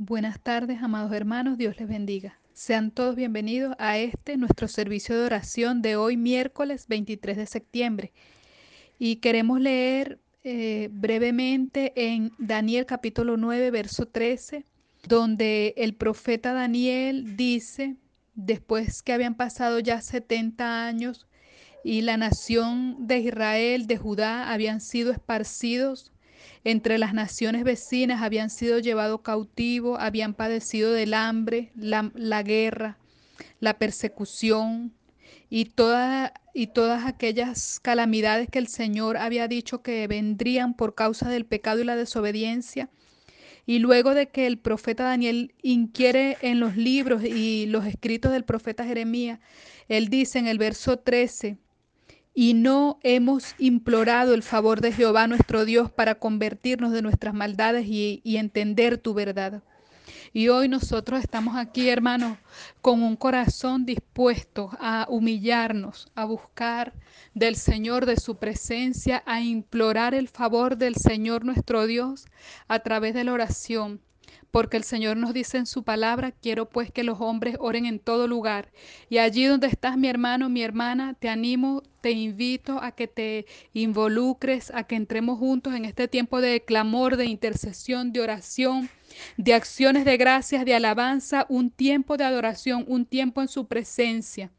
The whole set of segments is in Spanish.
Buenas tardes, amados hermanos, Dios les bendiga. Sean todos bienvenidos a este nuestro servicio de oración de hoy, miércoles 23 de septiembre. Y queremos leer eh, brevemente en Daniel capítulo 9, verso 13, donde el profeta Daniel dice, después que habían pasado ya 70 años y la nación de Israel, de Judá, habían sido esparcidos entre las naciones vecinas habían sido llevados cautivos, habían padecido del hambre, la, guerra, la persecución y, y todas aquellas calamidades que el Señor había dicho que vendrían por causa del pecado y la desobediencia. Y luego de que el profeta Daniel inquiere en los libros y los escritos del profeta Jeremías, él dice en el verso 13, y no hemos implorado el favor de Jehová nuestro Dios para convertirnos de nuestras maldades y, entender tu verdad. Y hoy nosotros estamos aquí, hermanos, con un corazón dispuesto a humillarnos, a buscar del Señor, de su presencia, a implorar el favor del Señor nuestro Dios a través de la oración porque el Señor nos dice en su palabra, quiero pues que los hombres oren en todo lugar. Y allí donde estás, mi hermano, mi hermana, te animo, te invito a que te involucres, a que entremos juntos en este tiempo de clamor, de intercesión, de oración, de acciones de gracias, de alabanza, un tiempo de adoración, un tiempo en su presencia,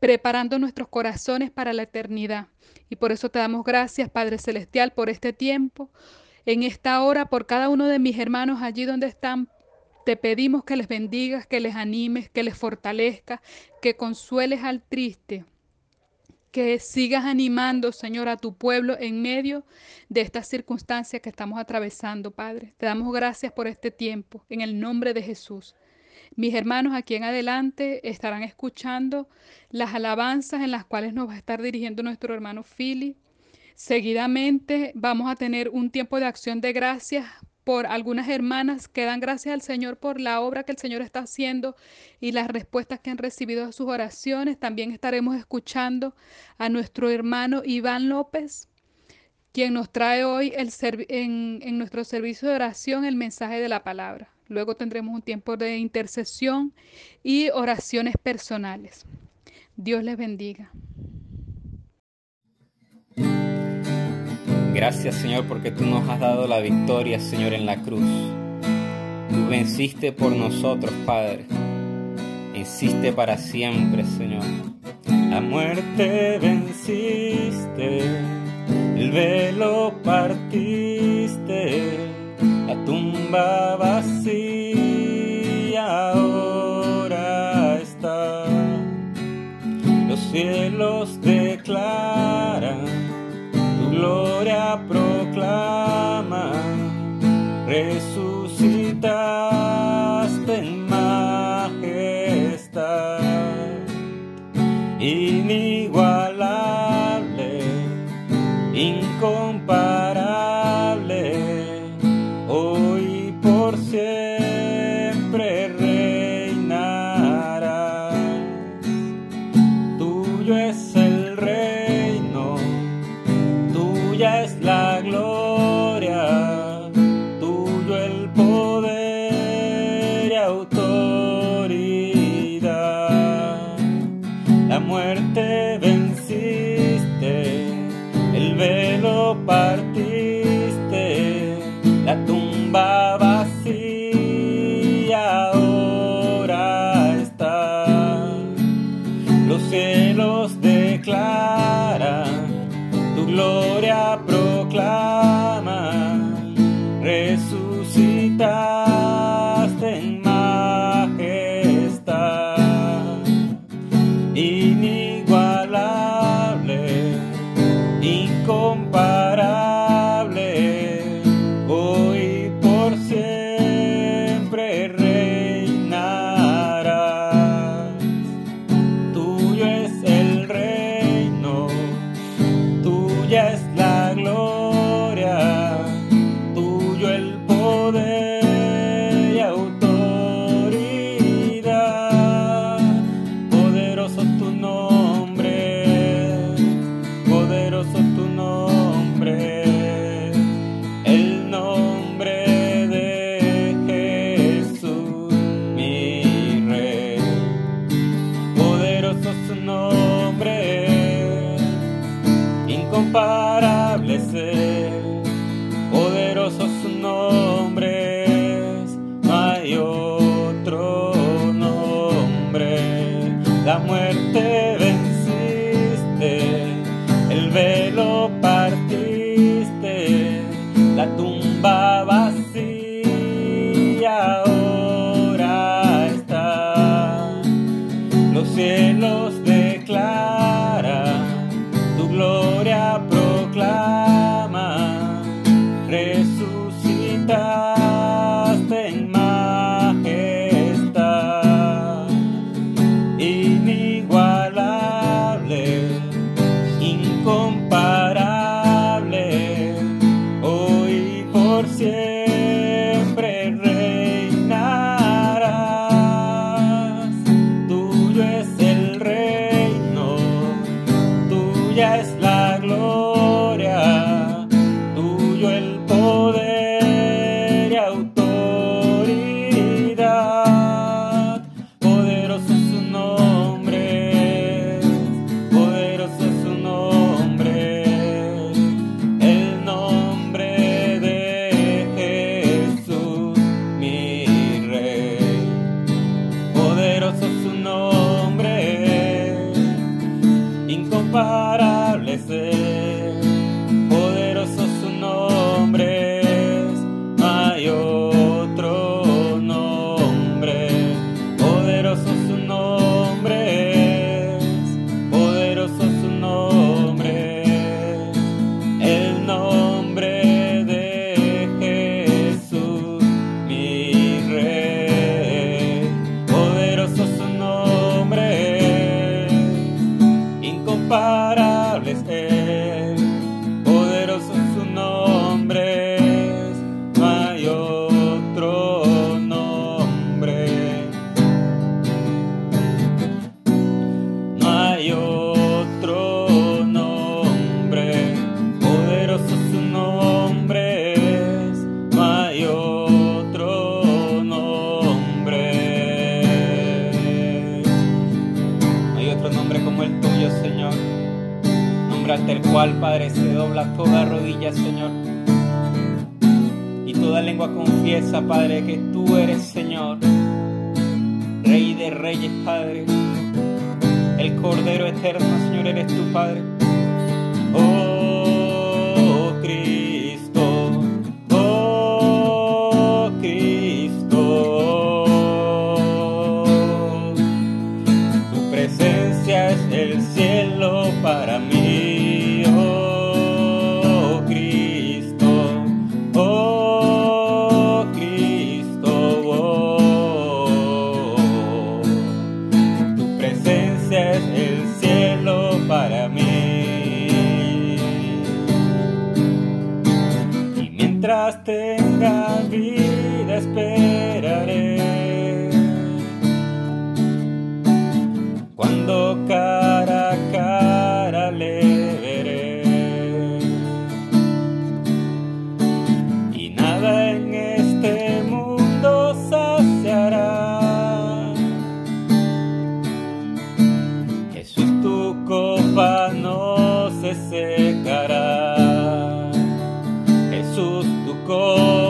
preparando nuestros corazones para la eternidad. Y por eso te damos gracias, Padre Celestial, por este tiempo en esta hora por cada uno de mis hermanos allí donde están. Te pedimos que les bendigas, que les animes, que les fortalezcas, que consueles al triste, que sigas animando, Señor, a tu pueblo en medio de estas circunstancias que estamos atravesando, Padre. Te damos gracias por este tiempo, en el nombre de Jesús. Mis hermanos aquí en adelante estarán escuchando las alabanzas en las cuales nos va a estar dirigiendo nuestro hermano Philly. Seguidamente vamos a tener un tiempo de acción de gracias por algunas hermanas que dan gracias al Señor por la obra que el Señor está haciendo y las respuestas que han recibido a sus oraciones. También estaremos escuchando a nuestro hermano Iván López, quien nos trae hoy el en, en nuestro servicio de oración el mensaje de la palabra. Luego tendremos un tiempo de intercesión y oraciones personales. Dios les bendiga. Gracias Señor porque tú nos has dado la victoria Señor en la cruz. Tú venciste por nosotros Padre. Venciste para siempre Señor. La muerte venciste, el velo partiste, la tumba vacía ahora está. Los cielos declaran gloria proclama, resucitaste en majestad, inigualable, proclama, resucitaste en majestad, inigualable, incomparable, hoy por siempre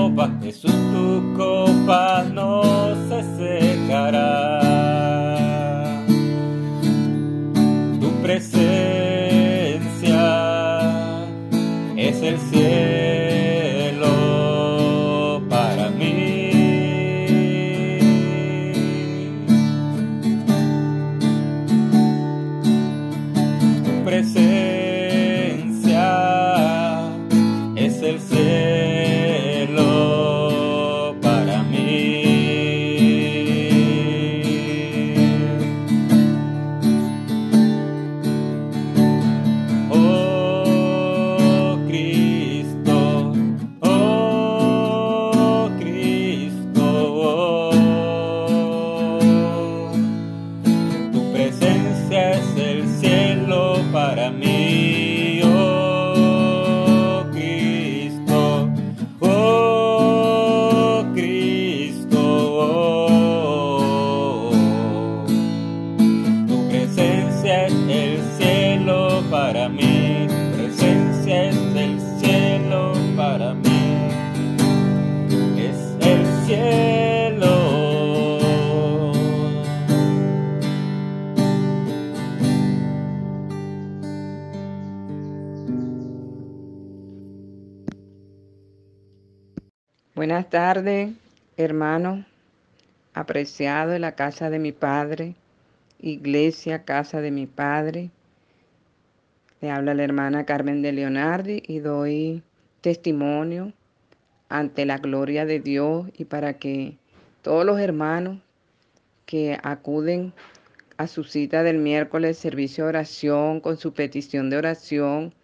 copa, Jesús, tu copa no se secará. Tardes, hermano, apreciado en la casa de mi padre, iglesia, casa de mi padre. Le habla la hermana Carmen de Leonardi y doy testimonio ante la gloria de Dios y para que todos los hermanos que acuden a su cita del miércoles, servicio de oración, con su petición de oración,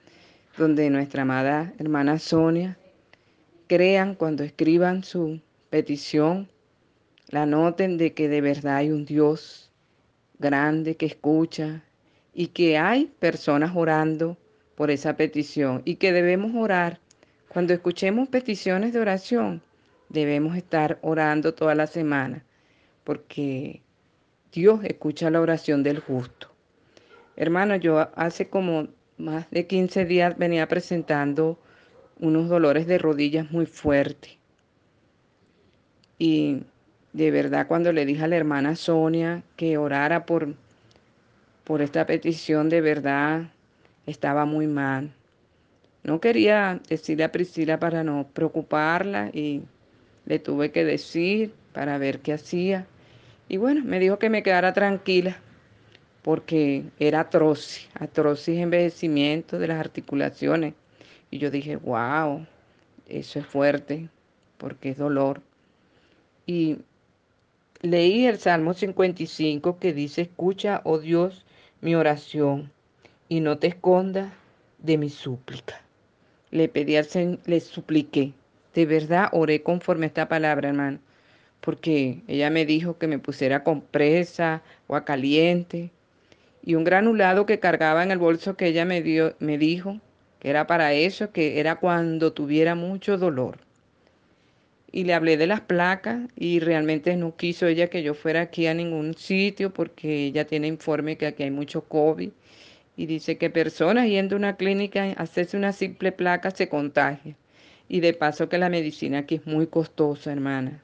donde nuestra amada hermana Sonia crean cuando escriban su petición, la noten de que de verdad hay un Dios grande que escucha y que hay personas orando por esa petición y que debemos orar. Cuando escuchemos peticiones de oración, debemos estar orando toda la semana porque Dios escucha la oración del justo. Hermano, yo hace como más de 15 días venía presentando unos dolores de rodillas muy fuertes. Y de verdad cuando le dije a la hermana Sonia que orara por, por esta petición, de verdad estaba muy mal. No quería decirle a Priscila para no preocuparla y le tuve que decir para ver qué hacía. Y bueno, me dijo que me quedara tranquila porque era atrocis, atrocis envejecimiento de las articulaciones. Y yo dije, wow, eso es fuerte, porque es dolor. Y leí el Salmo 55 que dice, escucha, oh Dios, mi oración, y no te escondas de mi súplica. Le pedí al Señor, le supliqué. De verdad oré conforme a esta palabra, hermano, porque ella me dijo que me pusiera compresa, agua caliente, y un granulado que cargaba en el bolso que ella me dio, me dijo era para eso, que era cuando tuviera mucho dolor. Y le hablé de las placas y realmente no quiso ella que yo fuera aquí a ningún sitio porque ella tiene informe que aquí hay mucho COVID Y dice que personas yendo a una clínica hacerse una simple placa se contagian. Y de paso que la medicina aquí es muy costosa, hermana.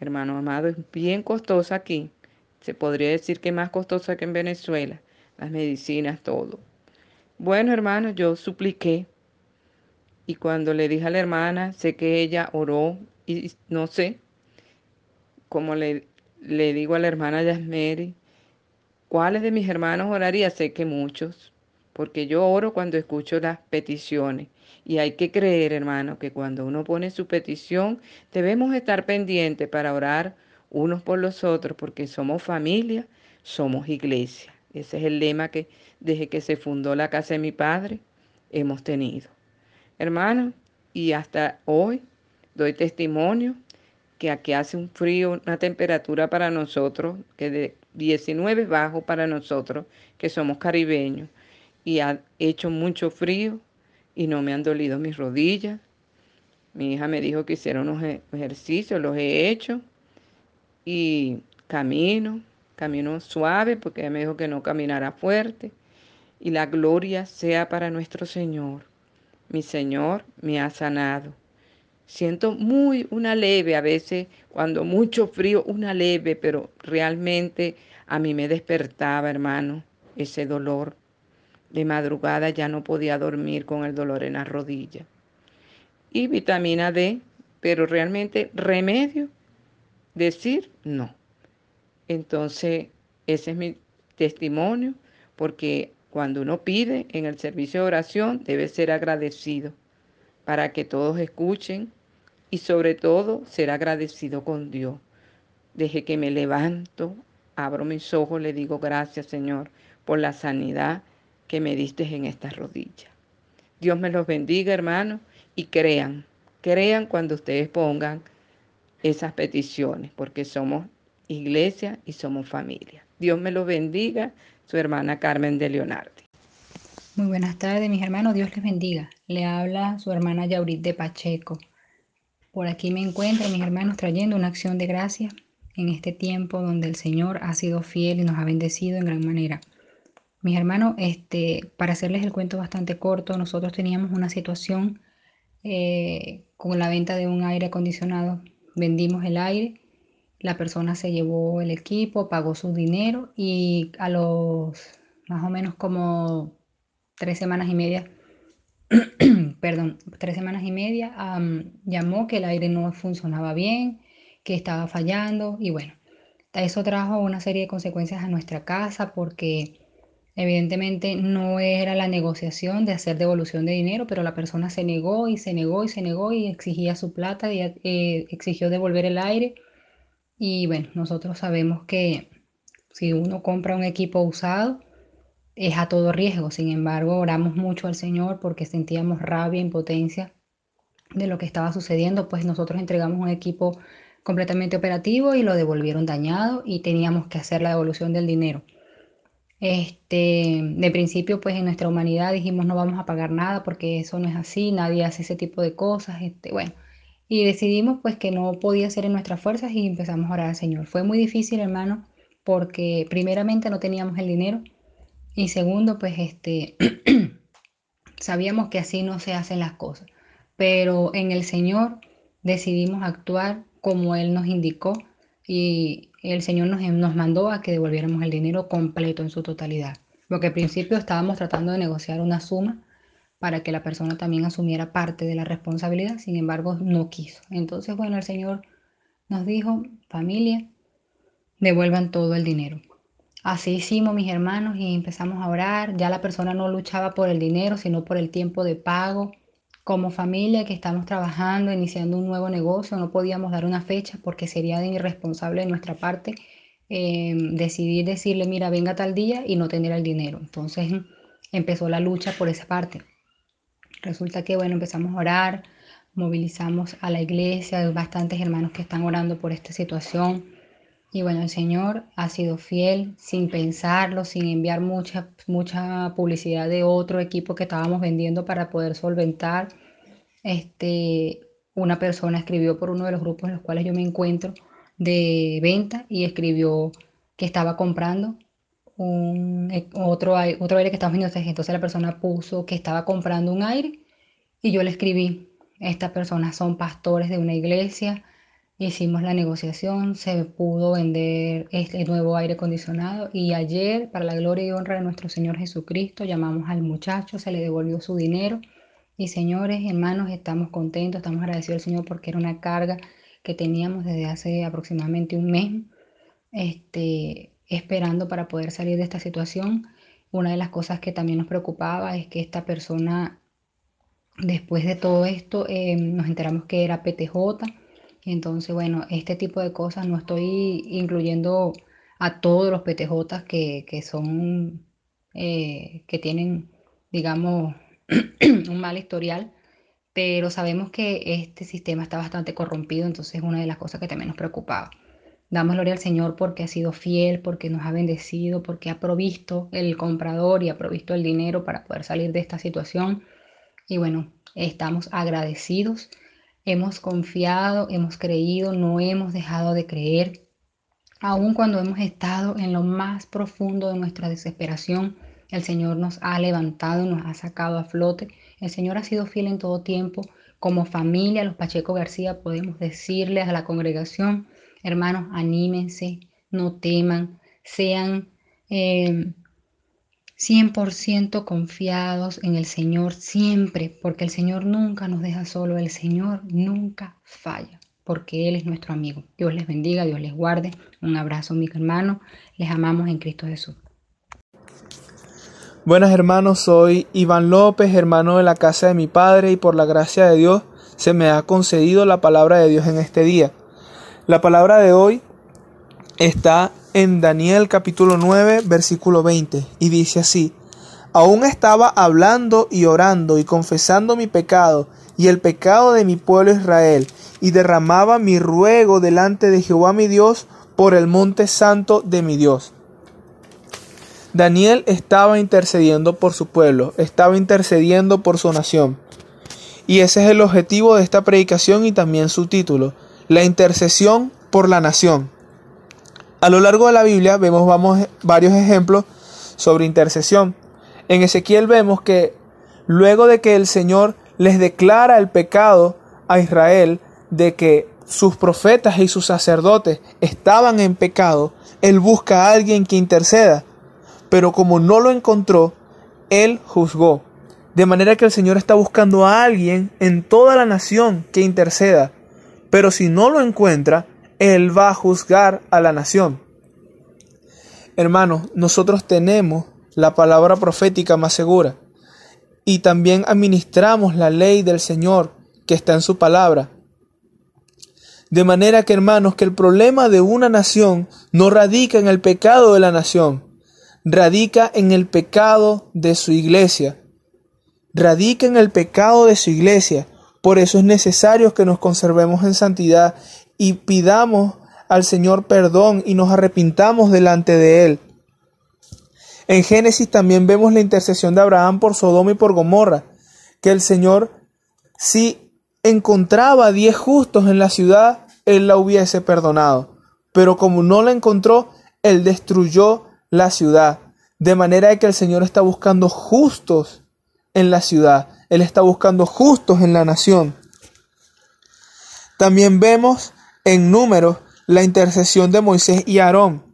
Hermano amado, es bien costosa aquí. Se podría decir que más costosa que en Venezuela. Las medicinas, todo. Bueno, hermano, yo supliqué. Y cuando le dije a la hermana, sé que ella oró y no sé, como le, le digo a la hermana Yasmeri, ¿cuáles de mis hermanos oraría? Sé que muchos, porque yo oro cuando escucho las peticiones. Y hay que creer, hermano, que cuando uno pone su petición, debemos estar pendientes para orar unos por los otros, porque somos familia, somos iglesia. Ese es el lema que desde que se fundó la casa de mi padre hemos tenido. Hermano, y hasta hoy doy testimonio que aquí hace un frío, una temperatura para nosotros, que de 19 bajo para nosotros, que somos caribeños, y ha hecho mucho frío y no me han dolido mis rodillas. Mi hija me dijo que hiciera unos ejercicios, los he hecho, y camino, camino suave, porque ella me dijo que no caminara fuerte, y la gloria sea para nuestro Señor. Mi Señor me ha sanado Siento muy una leve, a veces cuando mucho frío, una leve, pero realmente a mí me despertaba, hermano, ese dolor. De madrugada ya no podía dormir con el dolor en la rodilla. Y vitamina D, pero realmente remedio, decir no. Entonces, ese es mi testimonio, porque cuando uno pide en el servicio de oración debe ser agradecido para que todos escuchen y sobre todo ser agradecido con Dios. Desde que me levanto, abro mis ojos, le digo gracias Señor por la sanidad que me diste en estas rodillas. Dios me los bendiga, hermanos, y crean, crean cuando ustedes pongan esas peticiones, porque somos iglesia y somos familia. Dios me los bendiga, su hermana Carmen de Leonardi. Muy buenas tardes, mis hermanos, Dios les bendiga. Le habla su hermana Yaurit de Pacheco. Por aquí me encuentro, mis hermanos, trayendo una acción de gracia en este tiempo donde el Señor ha sido fiel y nos ha bendecido en gran manera. Mis hermanos, este, para hacerles el cuento bastante corto, nosotros teníamos una situación eh, con la venta de un aire acondicionado. Vendimos el aire, la persona se llevó el equipo, pagó su dinero y a los más o menos como tres semanas y media perdón, tres semanas y media, llamó que el aire no funcionaba bien, que estaba fallando y bueno, eso trajo una serie de consecuencias a nuestra casa porque evidentemente no era la negociación de hacer devolución de dinero, pero la persona se negó y se negó y se negó y exigía su plata y eh, exigió devolver el aire. Y bueno, nosotros sabemos que si uno compra un equipo usado, es a todo riesgo. Sin embargo, oramos mucho al Señor porque sentíamos rabia, impotencia de lo que estaba sucediendo, pues nosotros entregamos un equipo completamente operativo y lo devolvieron dañado y teníamos que hacer la devolución del dinero. Este, de principio, pues en nuestra humanidad dijimos no vamos a pagar nada porque eso no es así, nadie hace ese tipo de cosas, este, bueno, y decidimos pues que no podía ser en nuestras fuerzas y empezamos a orar al Señor. Fue muy difícil, hermano, porque primeramente no teníamos el dinero, y segundo, pues este, sabíamos que así no se hacen las cosas, pero en el Señor decidimos actuar como Él nos indicó y el Señor nos, nos mandó a que devolviéramos el dinero completo en su totalidad. Porque al principio estábamos tratando de negociar una suma para que la persona también asumiera parte de la responsabilidad, sin embargo no quiso. Entonces, bueno, el Señor nos dijo, familia, devuelvan todo el dinero. Así hicimos mis hermanos y empezamos a orar. Ya la persona no luchaba por el dinero, sino por el tiempo de pago. Como familia que estamos trabajando, iniciando un nuevo negocio, no podíamos dar una fecha porque sería de irresponsable de nuestra parte eh, decidir decirle, mira, venga tal día y no tener el dinero. Entonces empezó la lucha por esa parte. Resulta que, bueno, empezamos a orar, movilizamos a la iglesia, hay bastantes hermanos que están orando por esta situación y bueno, el Señor ha sido fiel sin pensarlo, sin enviar mucha, mucha publicidad de otro equipo que estábamos vendiendo para poder solventar. Este, una persona escribió por uno de los grupos en los cuales yo me encuentro de venta y escribió que estaba comprando un, eh, otro, otro aire que estamos viendo. Entonces la persona puso que estaba comprando un aire y yo le escribí, estas personas son pastores de una iglesia, hicimos la negociación, se pudo vender este nuevo aire acondicionado y ayer, para la gloria y honra de nuestro Señor Jesucristo, llamamos al muchacho, se le devolvió su dinero y señores, hermanos, estamos contentos, estamos agradecidos al Señor porque era una carga que teníamos desde hace aproximadamente un mes. Este, esperando para poder salir de esta situación. Una de las cosas que también nos preocupaba es que esta persona, después de todo esto, eh, nos enteramos que era PTJ. Entonces, bueno, este tipo de cosas no estoy incluyendo a todos los PTJ que, que son, eh, que tienen, digamos, un mal historial, pero sabemos que este sistema está bastante corrompido, entonces es una de las cosas que también nos preocupaba. Damos gloria al Señor porque ha sido fiel, porque nos ha bendecido, porque ha provisto el comprador y ha provisto el dinero para poder salir de esta situación. Y bueno, estamos agradecidos, hemos confiado, hemos creído, no hemos dejado de creer. Aun cuando hemos estado en lo más profundo de nuestra desesperación, el Señor nos ha levantado, nos ha sacado a flote. El Señor ha sido fiel en todo tiempo. Como familia, los Pacheco García, podemos decirles a la congregación, Hermanos, anímense, no teman, sean 100% eh, confiados en el Señor siempre, porque el Señor nunca nos deja solo, el Señor nunca falla, porque Él es nuestro amigo. Dios les bendiga, Dios les guarde. Un abrazo, mis hermanos. Les amamos en Cristo Jesús. Buenas hermanos, soy Iván López, hermano de la casa de mi padre, y por la gracia de Dios se me ha concedido la palabra de Dios en este día. La palabra de hoy está en Daniel capítulo 9 versículo 20 y dice así, Aún estaba hablando y orando y confesando mi pecado y el pecado de mi pueblo Israel y derramaba mi ruego delante de Jehová mi Dios por el monte santo de mi Dios. Daniel estaba intercediendo por su pueblo, estaba intercediendo por su nación. Y ese es el objetivo de esta predicación y también su título, la intercesión por la nación. A lo largo de la Biblia vemos vamos, varios ejemplos sobre intercesión. En Ezequiel vemos que luego de que el Señor les declara el pecado a Israel de que sus profetas y sus sacerdotes estaban en pecado, Él busca a alguien que interceda. Pero como no lo encontró, Él juzgó. De manera que el Señor está buscando a alguien en toda la nación que interceda. Pero si no lo encuentra, Él va a juzgar a la nación. Hermanos, nosotros tenemos la palabra profética más segura y también administramos la ley del Señor que está en su palabra. De manera que, hermanos, que el problema de una nación no radica en el pecado de la nación, radica en el pecado de su iglesia. Radica en el pecado de su iglesia. Por eso es necesario que nos conservemos en santidad y pidamos al Señor perdón y nos arrepintamos delante de Él. En Génesis también vemos la intercesión de Abraham por Sodoma y por Gomorra, que el Señor, si encontraba diez justos en la ciudad, Él la hubiese perdonado. Pero como no la encontró, Él destruyó la ciudad. De manera que el Señor está buscando justos en la ciudad. Él está buscando justos en la nación. También vemos en números la intercesión de Moisés y Aarón.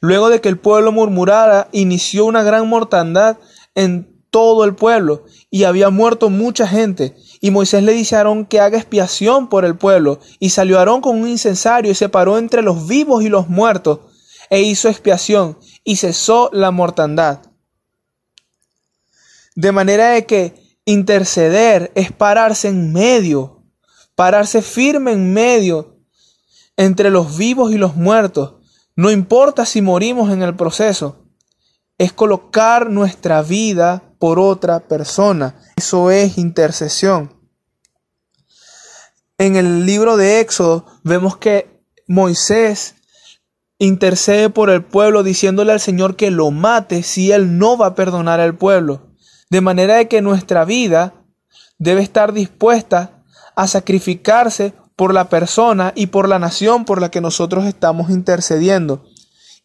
Luego de que el pueblo murmurara, inició una gran mortandad en todo el pueblo y había muerto mucha gente. Y Moisés le dice a Aarón que haga expiación por el pueblo. Y salió Aarón con un incensario y se paró entre los vivos y los muertos e hizo expiación y cesó la mortandad. De manera de que interceder es pararse en medio, pararse firme en medio entre los vivos y los muertos. No importa si morimos en el proceso, es colocar nuestra vida por otra persona. Eso es intercesión. En el libro de Éxodo vemos que Moisés intercede por el pueblo diciéndole al Señor que lo mate si él no va a perdonar al pueblo. De manera de que nuestra vida debe estar dispuesta a sacrificarse por la persona y por la nación por la que nosotros estamos intercediendo.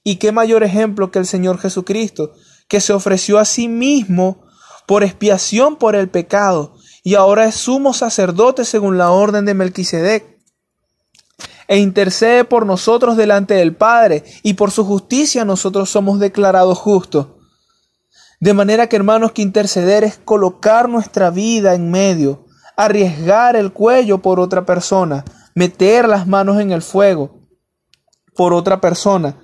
Y qué mayor ejemplo que el Señor Jesucristo, que se ofreció a sí mismo por expiación por el pecado, y ahora es sumo sacerdote según la orden de Melquisedec. E intercede por nosotros delante del Padre, y por su justicia nosotros somos declarados justos. De manera que hermanos, que interceder es colocar nuestra vida en medio, arriesgar el cuello por otra persona, meter las manos en el fuego por otra persona.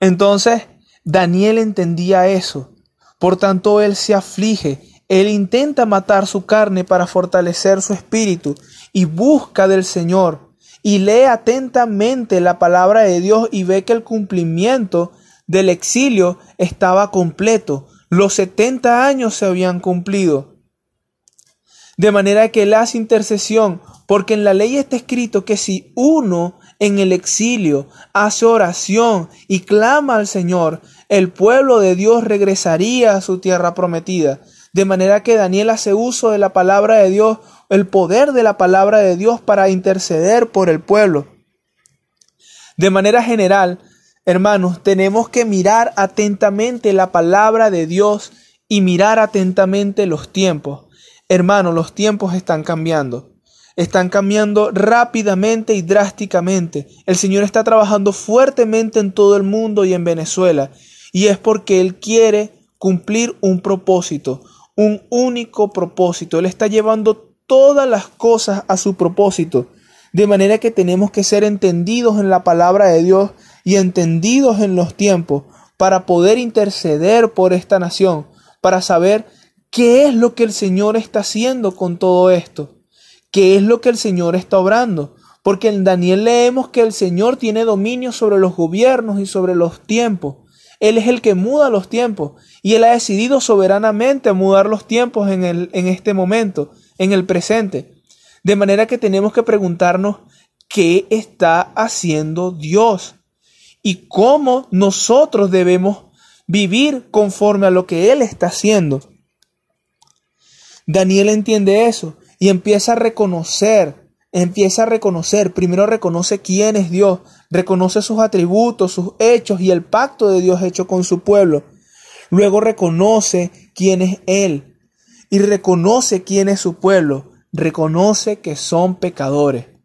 Entonces, Daniel entendía eso. Por tanto, él se aflige, él intenta matar su carne para fortalecer su espíritu y busca del Señor y lee atentamente la palabra de Dios y ve que el cumplimiento del exilio estaba completo. Los 70 años se habían cumplido. De manera que él hace intercesión, porque en la ley está escrito que si uno en el exilio hace oración y clama al Señor, el pueblo de Dios regresaría a su tierra prometida. De manera que Daniel hace uso de la palabra de Dios, el poder de la palabra de Dios para interceder por el pueblo. De manera general, hermanos, tenemos que mirar atentamente la palabra de Dios y mirar atentamente los tiempos. Hermanos, los tiempos están cambiando. Están cambiando rápidamente y drásticamente. El Señor está trabajando fuertemente en todo el mundo y en Venezuela. Y es porque Él quiere cumplir un propósito, un único propósito. Él está llevando todas las cosas a su propósito. De manera que tenemos que ser entendidos en la palabra de Dios y entendidos en los tiempos para poder interceder por esta nación, para saber ¿Qué es lo que el Señor está haciendo con todo esto? ¿Qué es lo que el Señor está obrando? Porque en Daniel leemos que el Señor tiene dominio sobre los gobiernos y sobre los tiempos. Él es el que muda los tiempos y Él ha decidido soberanamente mudar los tiempos en, el, en este momento, en el presente. De manera que tenemos que preguntarnos qué está haciendo Dios y cómo nosotros debemos vivir conforme a lo que Él está haciendo. Daniel entiende eso y empieza a reconocer, empieza a reconocer, primero reconoce quién es Dios, reconoce sus atributos, sus hechos y el pacto de Dios hecho con su pueblo. Luego reconoce quién es Él y reconoce quién es su pueblo, reconoce que son pecadores.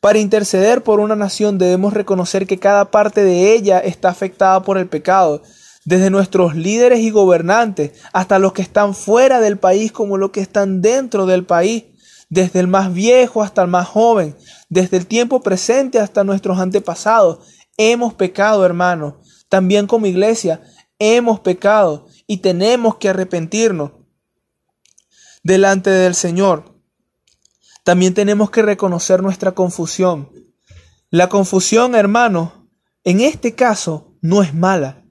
Para interceder por una nación debemos reconocer que cada parte de ella está afectada por el pecado desde nuestros líderes y gobernantes hasta los que están fuera del país como los que están dentro del país, desde el más viejo hasta el más joven, desde el tiempo presente hasta nuestros antepasados. Hemos pecado, hermanos. También como iglesia hemos pecado y tenemos que arrepentirnos delante del Señor. También tenemos que reconocer nuestra confusión. La confusión, hermanos, en este caso no es mala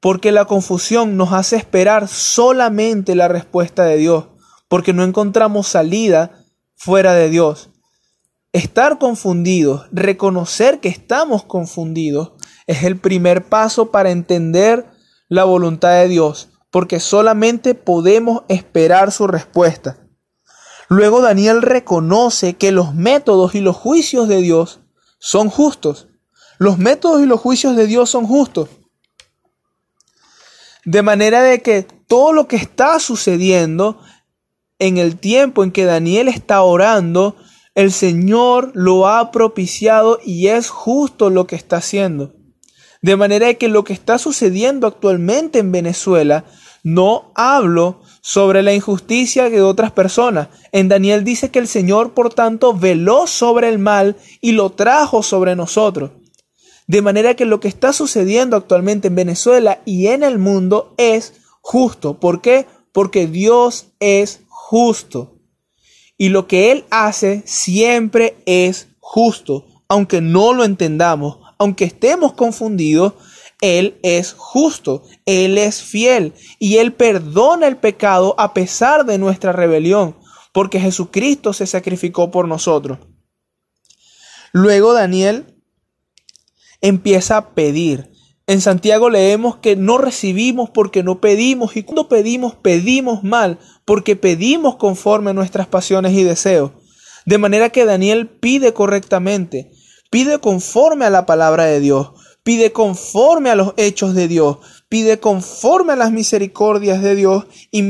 porque la confusión nos hace esperar solamente la respuesta de Dios, porque no encontramos salida fuera de Dios. Estar confundidos, reconocer que estamos confundidos, es el primer paso para entender la voluntad de Dios, porque solamente podemos esperar su respuesta. Luego Daniel reconoce que los métodos y los juicios de Dios son justos. Los métodos y los juicios de Dios son justos. De manera de que todo lo que está sucediendo en el tiempo en que Daniel está orando, el Señor lo ha propiciado y es justo lo que está haciendo. De manera que lo que está sucediendo actualmente en Venezuela, no hablo sobre la injusticia de otras personas. En Daniel dice que el Señor, por tanto, veló sobre el mal y lo trajo sobre nosotros. De manera que lo que está sucediendo actualmente en Venezuela y en el mundo es justo. ¿Por qué? Porque Dios es justo. Y lo que Él hace siempre es justo. Aunque no lo entendamos, aunque estemos confundidos, Él es justo, Él es fiel y Él perdona el pecado a pesar de nuestra rebelión, porque Jesucristo se sacrificó por nosotros. Luego Daniel empieza a pedir. En Santiago leemos que no recibimos porque no pedimos y cuando pedimos pedimos mal porque pedimos conforme a nuestras pasiones y deseos. De manera que Daniel pide correctamente, Pide conforme a la palabra de Dios. Pide conforme a los hechos de Dios. Pide conforme a las misericordias de Dios y,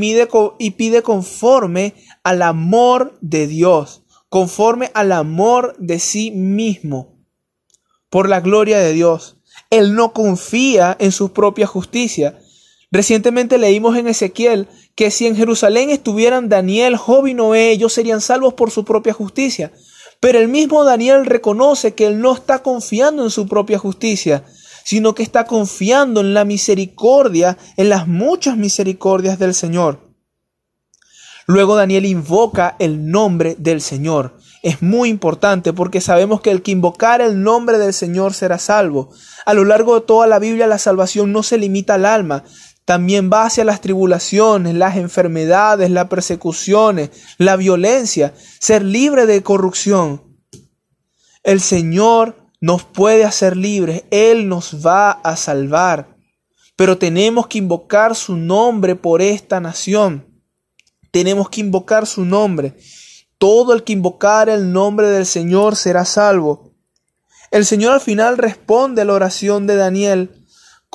pide conforme al amor de Dios. Conforme al amor de sí mismo. Por la gloria de Dios. Él no confía en su propia justicia. Recientemente leímos en Ezequiel que si en Jerusalén estuvieran Daniel, Job y Noé, ellos serían salvos por su propia justicia. Pero el mismo Daniel reconoce que él no está confiando en su propia justicia, sino que está confiando en la misericordia, en las muchas misericordias del Señor. Luego Daniel invoca el nombre del Señor. Es muy importante porque sabemos que el que invocar el nombre del Señor será salvo. A lo largo de toda la Biblia la salvación no se limita al alma, también va hacia las tribulaciones, las enfermedades, las persecuciones, la violencia, ser libre de corrupción. El Señor nos puede hacer libres, Él nos va a salvar. Pero tenemos que invocar su nombre por esta nación. Tenemos que invocar su nombre. Todo el que invocar el nombre del Señor será salvo. El Señor al final responde a la oración de Daniel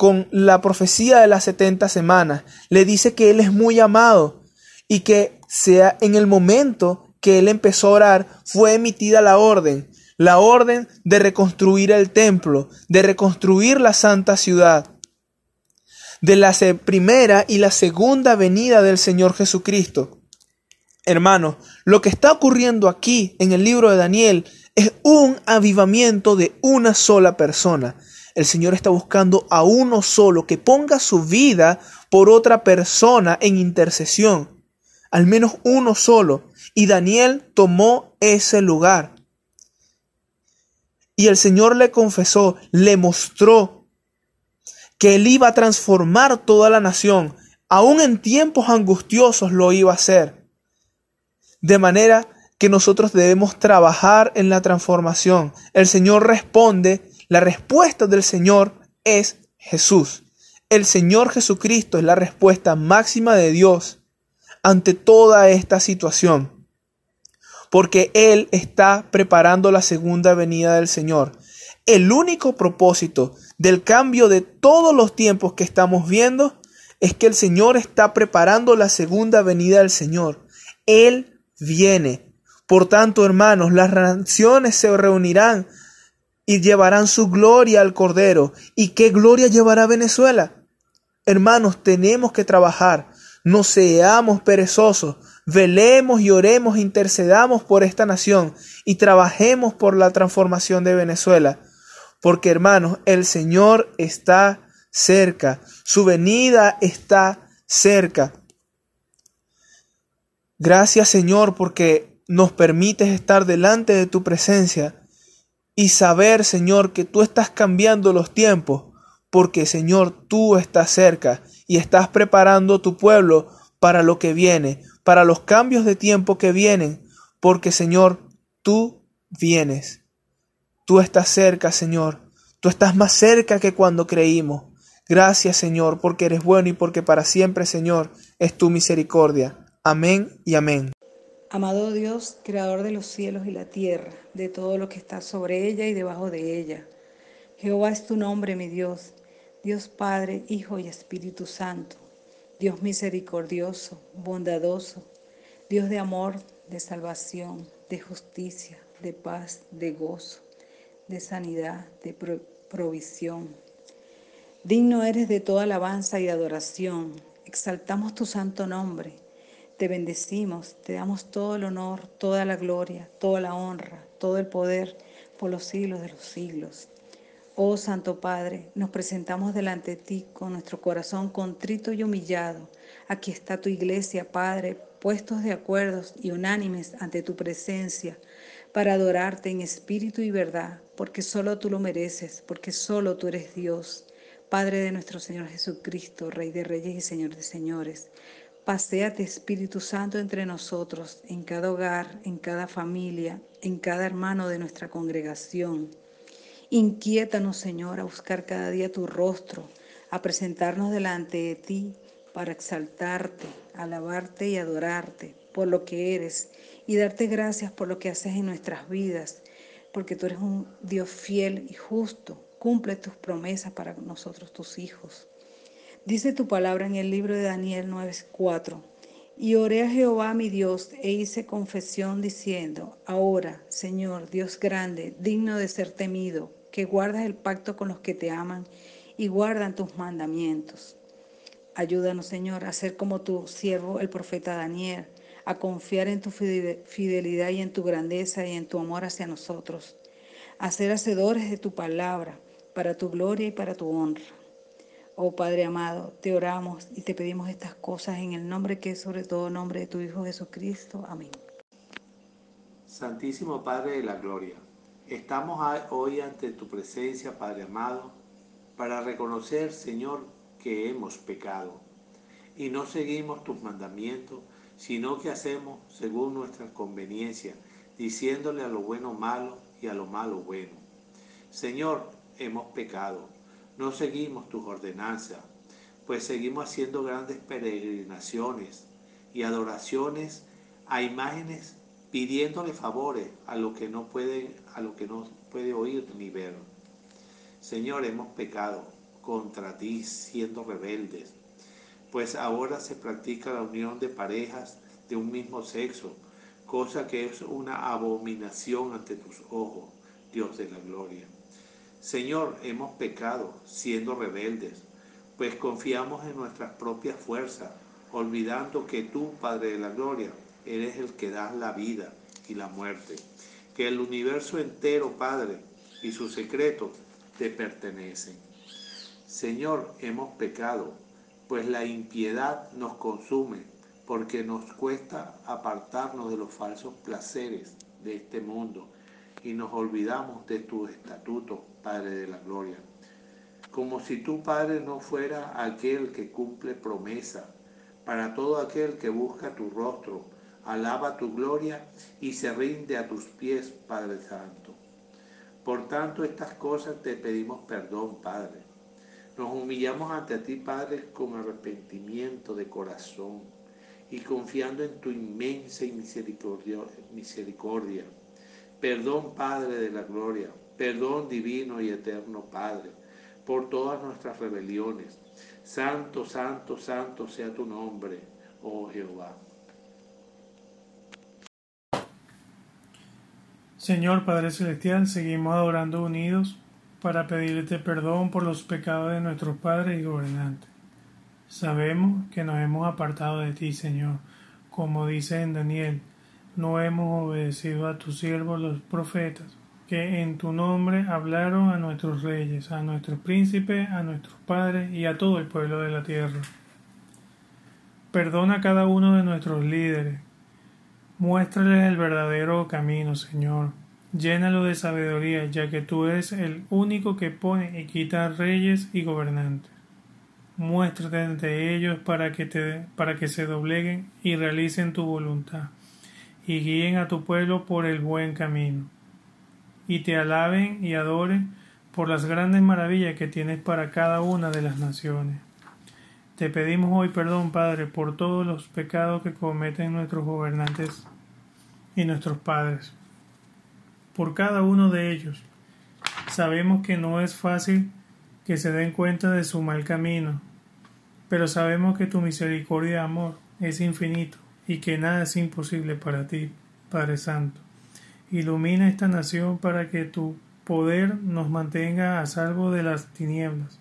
con la profecía de las 70 semanas. Le dice que Él es muy amado y que sea en el momento que Él empezó a orar fue emitida la orden, la orden de reconstruir el templo, de reconstruir la santa ciudad. De la primera y la segunda venida del Señor Jesucristo. Hermanos, lo que está ocurriendo aquí en el libro de Daniel es un avivamiento de una sola persona. El Señor está buscando a uno solo que ponga su vida por otra persona en intercesión. Al menos uno solo. Y Daniel tomó ese lugar. Y el Señor le confesó, le mostró que él iba a transformar toda la nación. Aún en tiempos angustiosos lo iba a hacer. De manera que nosotros debemos trabajar en la transformación. El Señor responde la respuesta del Señor es Jesús. El Señor Jesucristo es la respuesta máxima de Dios ante toda esta situación. Porque Él está preparando la segunda venida del Señor. El único propósito del cambio de todos los tiempos que estamos viendo es que el Señor está preparando la segunda venida del Señor. Él viene. Por tanto, hermanos, las naciones se reunirán y llevarán su gloria al Cordero. ¿Y qué gloria llevará Venezuela? Hermanos, tenemos que trabajar. No seamos perezosos. Velemos y oremos, intercedamos por esta nación y trabajemos por la transformación de Venezuela. Porque hermanos, el Señor está cerca. Su venida está cerca. Gracias Señor porque nos permites estar delante de tu presencia y saber, Señor, que tú estás cambiando los tiempos, porque, Señor, tú estás cerca y estás preparando tu pueblo para lo que viene, para los cambios de tiempo que vienen, porque, Señor, tú vienes. Tú estás cerca, Señor. Tú estás más cerca que cuando creímos. Gracias, Señor, porque eres bueno y porque para siempre, Señor, es tu misericordia. Amén y amén. Amado Dios, creador de los cielos y la tierra, de todo lo que está sobre ella y debajo de ella. Jehová es tu nombre, mi Dios, Dios Padre, Hijo y Espíritu Santo, Dios misericordioso, bondadoso, Dios de amor, de salvación, de justicia, de paz, de gozo, de sanidad, de provisión. Digno eres de toda alabanza y adoración. Exaltamos tu santo nombre te bendecimos, te damos todo el honor, toda la gloria, toda la honra, todo el poder por los siglos de los siglos. Oh Santo Padre, nos presentamos delante de ti con nuestro corazón contrito y humillado. Aquí está tu iglesia, Padre, puestos de acuerdo y unánimes ante tu presencia para adorarte en espíritu y verdad, porque solo tú lo mereces, porque solo tú eres Dios, Padre de nuestro Señor Jesucristo, Rey de Reyes y Señor de Señores. Paseate, Espíritu Santo, entre nosotros, en cada hogar, en cada familia, en cada hermano de nuestra congregación. Inquiétanos, Señor, a buscar cada día tu rostro, a presentarnos delante de ti para exaltarte, alabarte y adorarte por lo que eres y darte gracias por lo que haces en nuestras vidas. porque tú eres un Dios fiel y justo. Cumple tus promesas para nosotros, tus hijos. Dice tu palabra en el libro de Daniel 9:4. Y oré a Jehová mi Dios e hice confesión diciendo, ahora, Señor, Dios grande, digno de ser temido, que guardas el pacto con los que te aman y guardan tus mandamientos. Ayúdanos, Señor, a ser como tu siervo, el profeta Daniel, a confiar en tu fidelidad y en tu grandeza y en tu amor hacia nosotros, a ser hacedores de tu palabra, para tu gloria y para tu honra. Oh Padre amado, te oramos y te pedimos estas cosas en el nombre que es sobre todo nombre de tu Hijo Jesucristo. Amén. Santísimo Padre de la Gloria, estamos hoy ante tu presencia, Padre amado, para reconocer, Señor, que hemos pecado y no seguimos tus mandamientos, sino que hacemos según nuestra conveniencia, diciéndole a lo bueno malo y a lo malo bueno. Señor, hemos pecado, no seguimos tus ordenanzas, pues seguimos haciendo grandes peregrinaciones y adoraciones a imágenes pidiéndole favores a lo que no puede, a lo que no puede oír ni ver. Señor, hemos pecado contra ti siendo rebeldes, pues ahora se practica la unión de parejas de un mismo sexo, cosa que es una abominación ante tus ojos, Dios de la gloria. Señor, hemos pecado siendo rebeldes, pues confiamos en nuestras propias fuerzas, olvidando que tú, Padre de la Gloria, eres el que das la vida y la muerte, que el universo entero, Padre, y sus secretos te pertenecen. Señor, hemos pecado, pues la impiedad nos consume, porque nos cuesta apartarnos de los falsos placeres de este mundo y nos olvidamos de tu estatuto, Padre de la Gloria. Como si tu Padre no fuera aquel que cumple promesa para todo aquel que busca tu rostro, alaba tu gloria y se rinde a tus pies, Padre Santo. Por tanto, estas cosas te pedimos perdón, Padre. Nos humillamos ante ti, Padre, con arrepentimiento de corazón y confiando en tu inmensa y misericordia Perdón, Padre de la Gloria, perdón divino y eterno, Padre, por todas nuestras rebeliones. Santo, santo, santo sea tu nombre, oh Jehová. Señor Padre Celestial, seguimos adorando unidos para pedirte perdón por los pecados de nuestros padres y gobernantes. Sabemos que nos hemos apartado de ti, Señor, como dice en Daniel no hemos obedecido a tus siervos los profetas, que en tu nombre hablaron a nuestros reyes, a nuestros príncipes, a nuestros padres y a todo el pueblo de la tierra. Perdona a cada uno de nuestros líderes. Muéstrales el verdadero camino, Señor. Llénalo de sabiduría, ya que tú eres el único que pone y quita reyes y gobernantes. Muéstrate ante ellos para que, te, para que se dobleguen y realicen tu voluntad y guíen a tu pueblo por el buen camino, y te alaben y adoren por las grandes maravillas que tienes para cada una de las naciones. Te pedimos hoy perdón, Padre, por todos los pecados que cometen nuestros gobernantes y nuestros padres. Por cada uno de ellos. Sabemos que no es fácil que se den cuenta de su mal camino, pero sabemos que tu misericordia y amor es infinito y que nada es imposible para ti, Padre Santo. Ilumina esta nación para que tu poder nos mantenga a salvo de las tinieblas,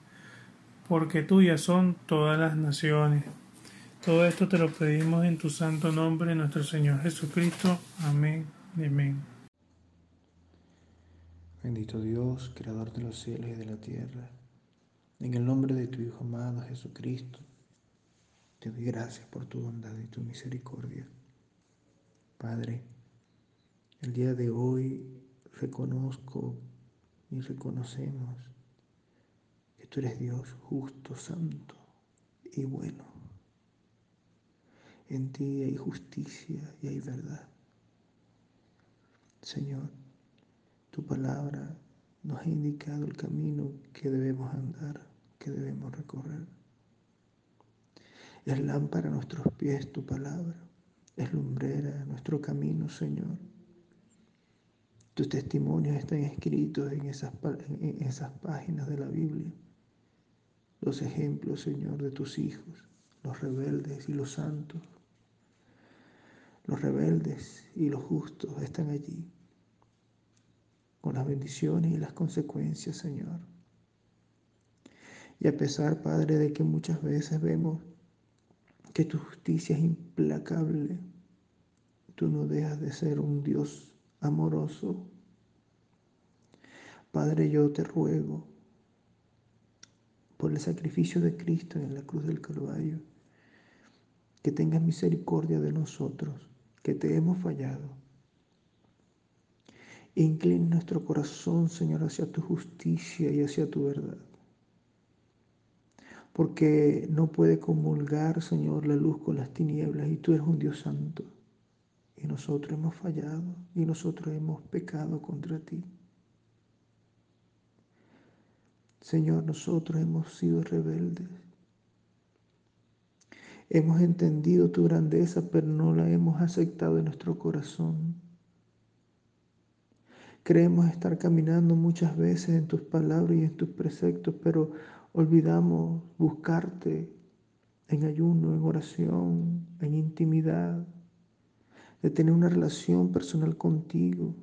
porque tuyas son todas las naciones. Todo esto te lo pedimos en tu santo nombre, nuestro Señor Jesucristo. Amén amén. Bendito Dios, Creador de los cielos y de la tierra, en el nombre de tu Hijo amado Jesucristo te doy gracias por tu bondad y tu misericordia. Padre, el día de hoy reconozco y reconocemos que tú eres Dios justo, santo y bueno. En ti hay justicia y hay verdad. Señor, tu palabra nos ha indicado el camino que debemos andar, que debemos recorrer. Es lámpara a nuestros pies tu palabra, es lumbrera nuestro camino, Señor. Tus testimonios están escritos en esas, en esas páginas de la Biblia. Los ejemplos, Señor, de tus hijos, los rebeldes y los santos. Los rebeldes y los justos están allí, con las bendiciones y las consecuencias, Señor. Y a pesar, Padre, de que muchas veces vemos que tu justicia es implacable, tú no dejas de ser un Dios amoroso. Padre, yo te ruego por el sacrificio de Cristo en la cruz del Calvario, que tengas misericordia de nosotros, que te hemos fallado. Inclina nuestro corazón, Señor, hacia tu justicia y hacia tu verdad porque no puede comulgar, Señor, la luz con las tinieblas y tú eres un Dios santo. Y nosotros hemos fallado y nosotros hemos pecado contra ti. Señor, nosotros hemos sido rebeldes. Hemos entendido tu grandeza, pero no la hemos aceptado en nuestro corazón. Creemos estar caminando muchas veces en tus palabras y en tus preceptos, pero olvidamos buscarte en ayuno, en oración, en intimidad, de tener una relación personal contigo.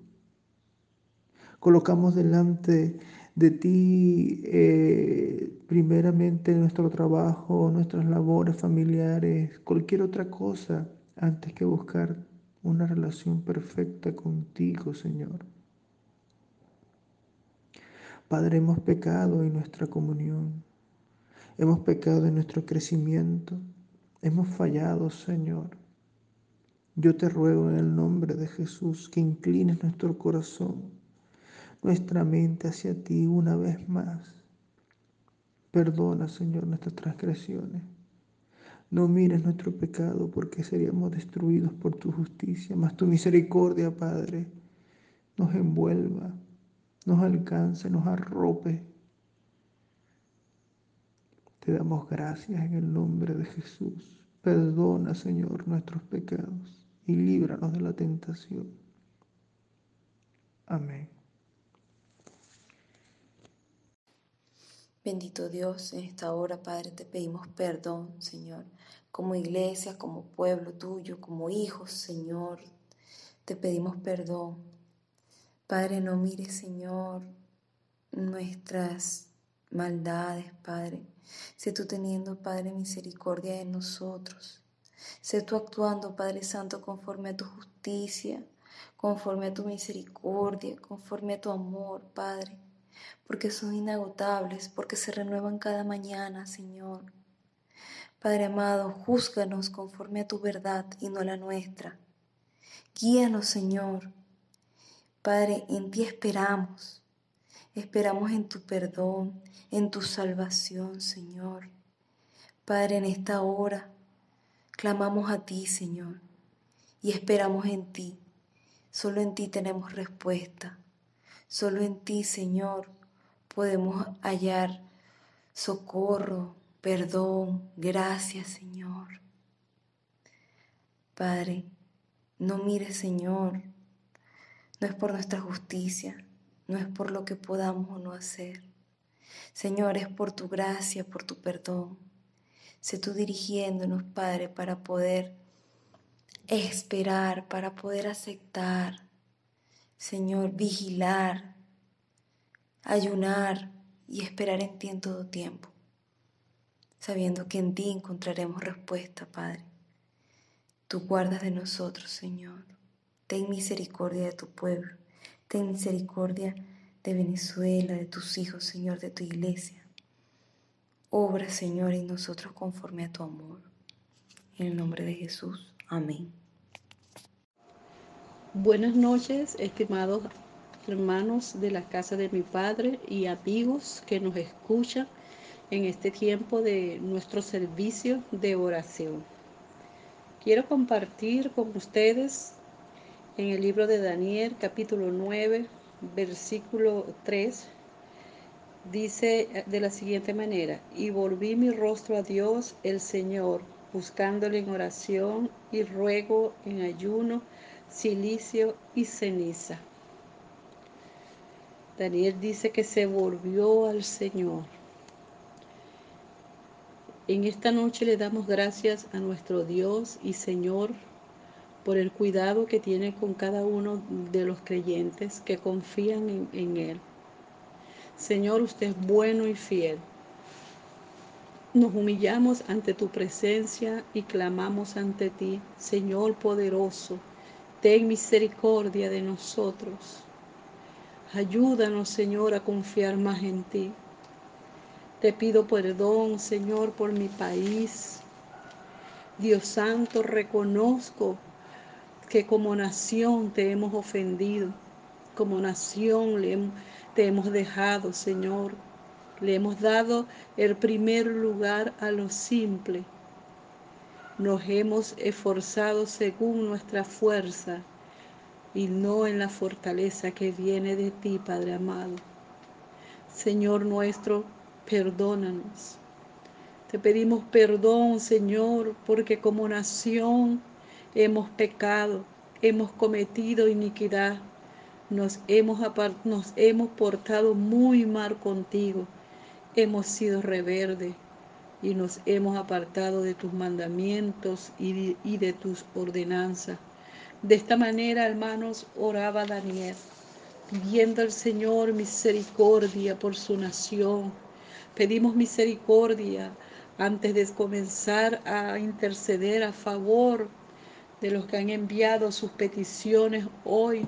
Colocamos delante de ti eh, primeramente nuestro trabajo, nuestras labores familiares, cualquier otra cosa, antes que buscar una relación perfecta contigo, Señor. Padre, hemos pecado en nuestra comunión, hemos pecado en nuestro crecimiento, hemos fallado, Señor. Yo te ruego en el nombre de Jesús que inclines nuestro corazón, nuestra mente hacia ti una vez más. Perdona, Señor, nuestras transgresiones. No mires nuestro pecado porque seríamos destruidos por tu justicia, mas tu misericordia, Padre, nos envuelva nos alcance, nos arrope. Te damos gracias en el nombre de Jesús. Perdona, Señor, nuestros pecados y líbranos de la tentación. Amén. Bendito Dios, en esta hora, Padre, te pedimos perdón, Señor, como iglesia, como pueblo tuyo, como hijos, Señor. Te pedimos perdón Padre, no mires, Señor, nuestras maldades, Padre. Sé tú teniendo, Padre, misericordia de nosotros. Sé tú actuando, Padre Santo, conforme a tu justicia, conforme a tu misericordia, conforme a tu amor, Padre. Porque son inagotables, porque se renuevan cada mañana, Señor. Padre amado, júzganos conforme a tu verdad y no a la nuestra. Guíanos, Señor Padre, en ti esperamos. Esperamos en tu perdón, en tu salvación, Señor. Padre, en esta hora clamamos a ti, Señor, y esperamos en ti. Solo en ti tenemos respuesta. Solo en ti, Señor, podemos hallar socorro, perdón, gracias, Señor. Padre, no mires, Señor, no es por nuestra justicia, no es por lo que podamos o no hacer. Señor, es por tu gracia, por tu perdón. Sé tú dirigiéndonos, Padre, para poder esperar, para poder aceptar. Señor, vigilar, ayunar y esperar en ti en todo tiempo, sabiendo que en ti encontraremos respuesta, Padre. Tú guardas de nosotros, Señor. Ten misericordia de tu pueblo. Ten misericordia de Venezuela, de tus hijos, Señor, de tu iglesia. Obra, Señor, en nosotros conforme a tu amor. En el nombre de Jesús. Amén. Buenas noches, estimados hermanos de la casa de mi Padre y amigos que nos escuchan en este tiempo de nuestro servicio de oración. Quiero compartir con ustedes en el libro de Daniel capítulo 9, versículo 3, dice de la siguiente manera, y volví mi rostro a Dios el Señor, buscándole en oración y ruego en ayuno, silicio y ceniza. Daniel dice que se volvió al Señor. En esta noche le damos gracias a nuestro Dios y Señor por el cuidado que tiene con cada uno de los creyentes que confían en, en Él. Señor, usted es bueno y fiel. Nos humillamos ante tu presencia y clamamos ante ti, Señor poderoso, ten misericordia de nosotros. Ayúdanos, Señor, a confiar más en ti. Te pido perdón, Señor, por mi país. Dios Santo, reconozco que como nación te hemos ofendido, como nación te hemos dejado, Señor. Le hemos dado el primer lugar a lo simple. Nos hemos esforzado según nuestra fuerza y no en la fortaleza que viene de ti, Padre amado. Señor nuestro, perdónanos. Te pedimos perdón, Señor, porque como nación hemos pecado, hemos cometido iniquidad, nos hemos, portado muy mal contigo, hemos sido rebeldes y nos hemos apartado de tus mandamientos y de tus ordenanzas. De esta manera, hermanos, oraba Daniel, pidiendo al Señor misericordia por su nación. Pedimos misericordia antes de comenzar a interceder a favor de los que han enviado sus peticiones hoy.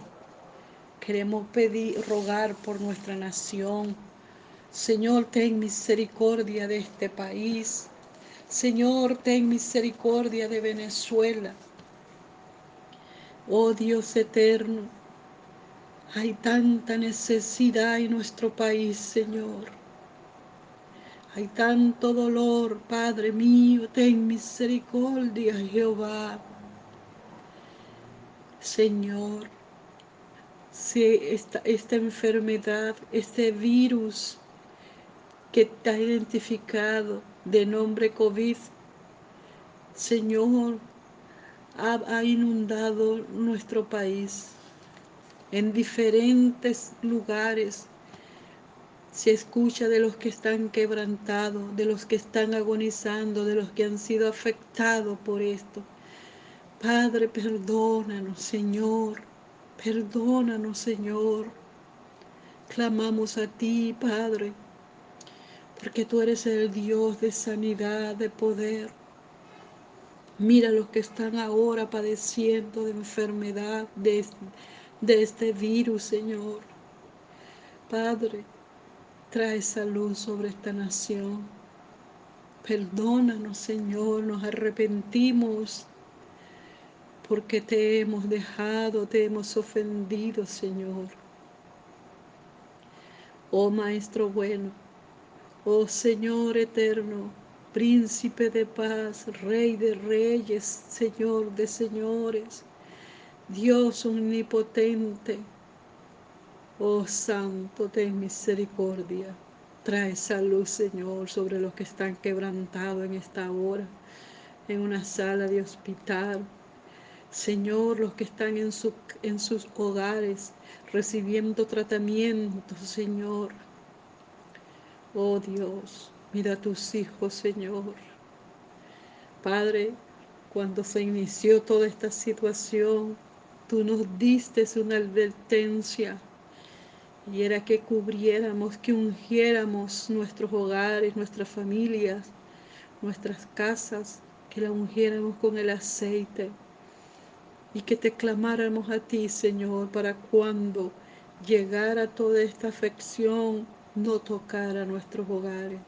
Queremos pedir, rogar por nuestra nación. Señor, ten misericordia de este país. Señor, ten misericordia de Venezuela. Oh Dios eterno, hay tanta necesidad en nuestro país, Señor. Hay tanto dolor, Padre mío, ten misericordia, Jehová. Señor, si esta, esta enfermedad, este virus que está identificado de nombre COVID, Señor, ha, inundado nuestro país. En diferentes lugares se escucha de los que están quebrantados, de los que están agonizando, de los que han sido afectados por esto. Padre, perdónanos, Señor. Perdónanos, Señor. Clamamos a ti, Padre, porque tú eres el Dios de sanidad, de poder. Mira los que están ahora padeciendo de enfermedad, de, de este virus, Señor. Padre, trae salud sobre esta nación. Perdónanos, Señor, nos arrepentimos porque te hemos dejado, te hemos ofendido, Señor. Oh Maestro bueno, oh Señor eterno, príncipe de paz, rey de reyes, señor de señores, Dios omnipotente. Oh Santo, ten misericordia. Trae salud, Señor, sobre los que están quebrantados en esta hora, en una sala de hospital. Señor, los que están en, en sus hogares recibiendo tratamiento, Señor. Oh Dios, Mira a tus hijos, Señor. Padre, cuando se inició toda esta situación, tú nos diste una advertencia y era que cubriéramos, que ungiéramos nuestros hogares, nuestras familias, nuestras casas, que la ungiéramos con el aceite y que te clamáramos a ti, Señor, para cuando llegara toda esta afección no tocara nuestros hogares.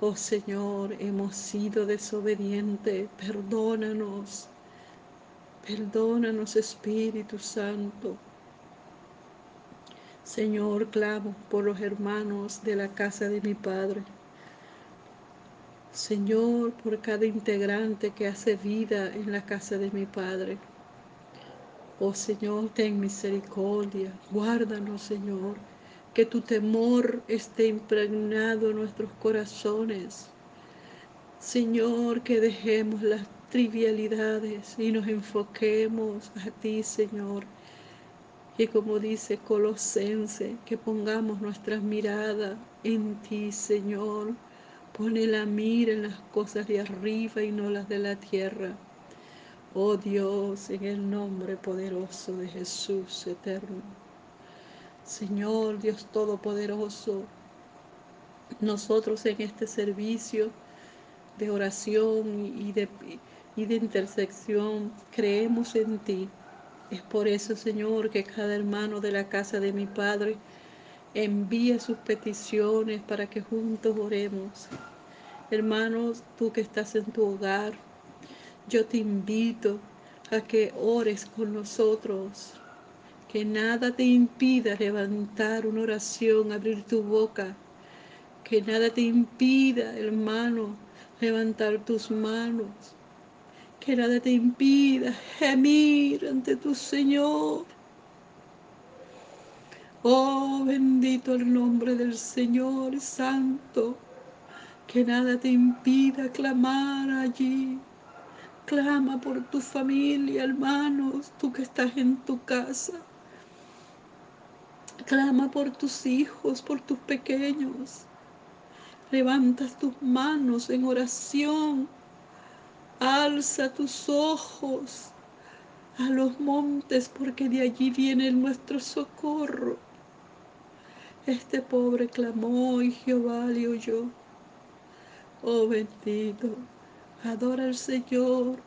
Oh Señor, hemos sido desobedientes, perdónanos. Perdónanos, Espíritu Santo. Señor, clamo por los hermanos de la casa de mi Padre. Señor, por cada integrante que hace vida en la casa de mi Padre. Oh Señor, ten misericordia. Guárdanos, Señor que tu temor esté impregnado en nuestros corazones. Señor, que dejemos las trivialidades y nos enfoquemos a ti, Señor, Y como dice Colosense, que pongamos nuestras miradas en ti, Señor. Pone la mira en las cosas de arriba y no las de la tierra. Oh Dios, en el nombre poderoso de Jesús eterno. Señor Dios Todopoderoso, nosotros en este servicio de oración y de, y intersección creemos en ti. Es por eso, Señor, que cada hermano de la casa de mi Padre envía sus peticiones para que juntos oremos. Hermanos, tú que estás en tu hogar, yo te invito a que ores con nosotros. Que nada te impida levantar una oración, abrir tu boca. Que nada te impida, hermano, levantar tus manos. Que nada te impida gemir ante tu Señor. Oh, bendito el nombre del Señor Santo. Que nada te impida clamar allí. Clama por tu familia, hermanos, tú que estás en tu casa. Clama por tus hijos, por tus pequeños. Levantas tus manos en oración. Alza tus ojos a los montes porque de allí viene nuestro socorro. Este pobre clamó y Jehová le oyó. Oh bendito. Adora al Señor.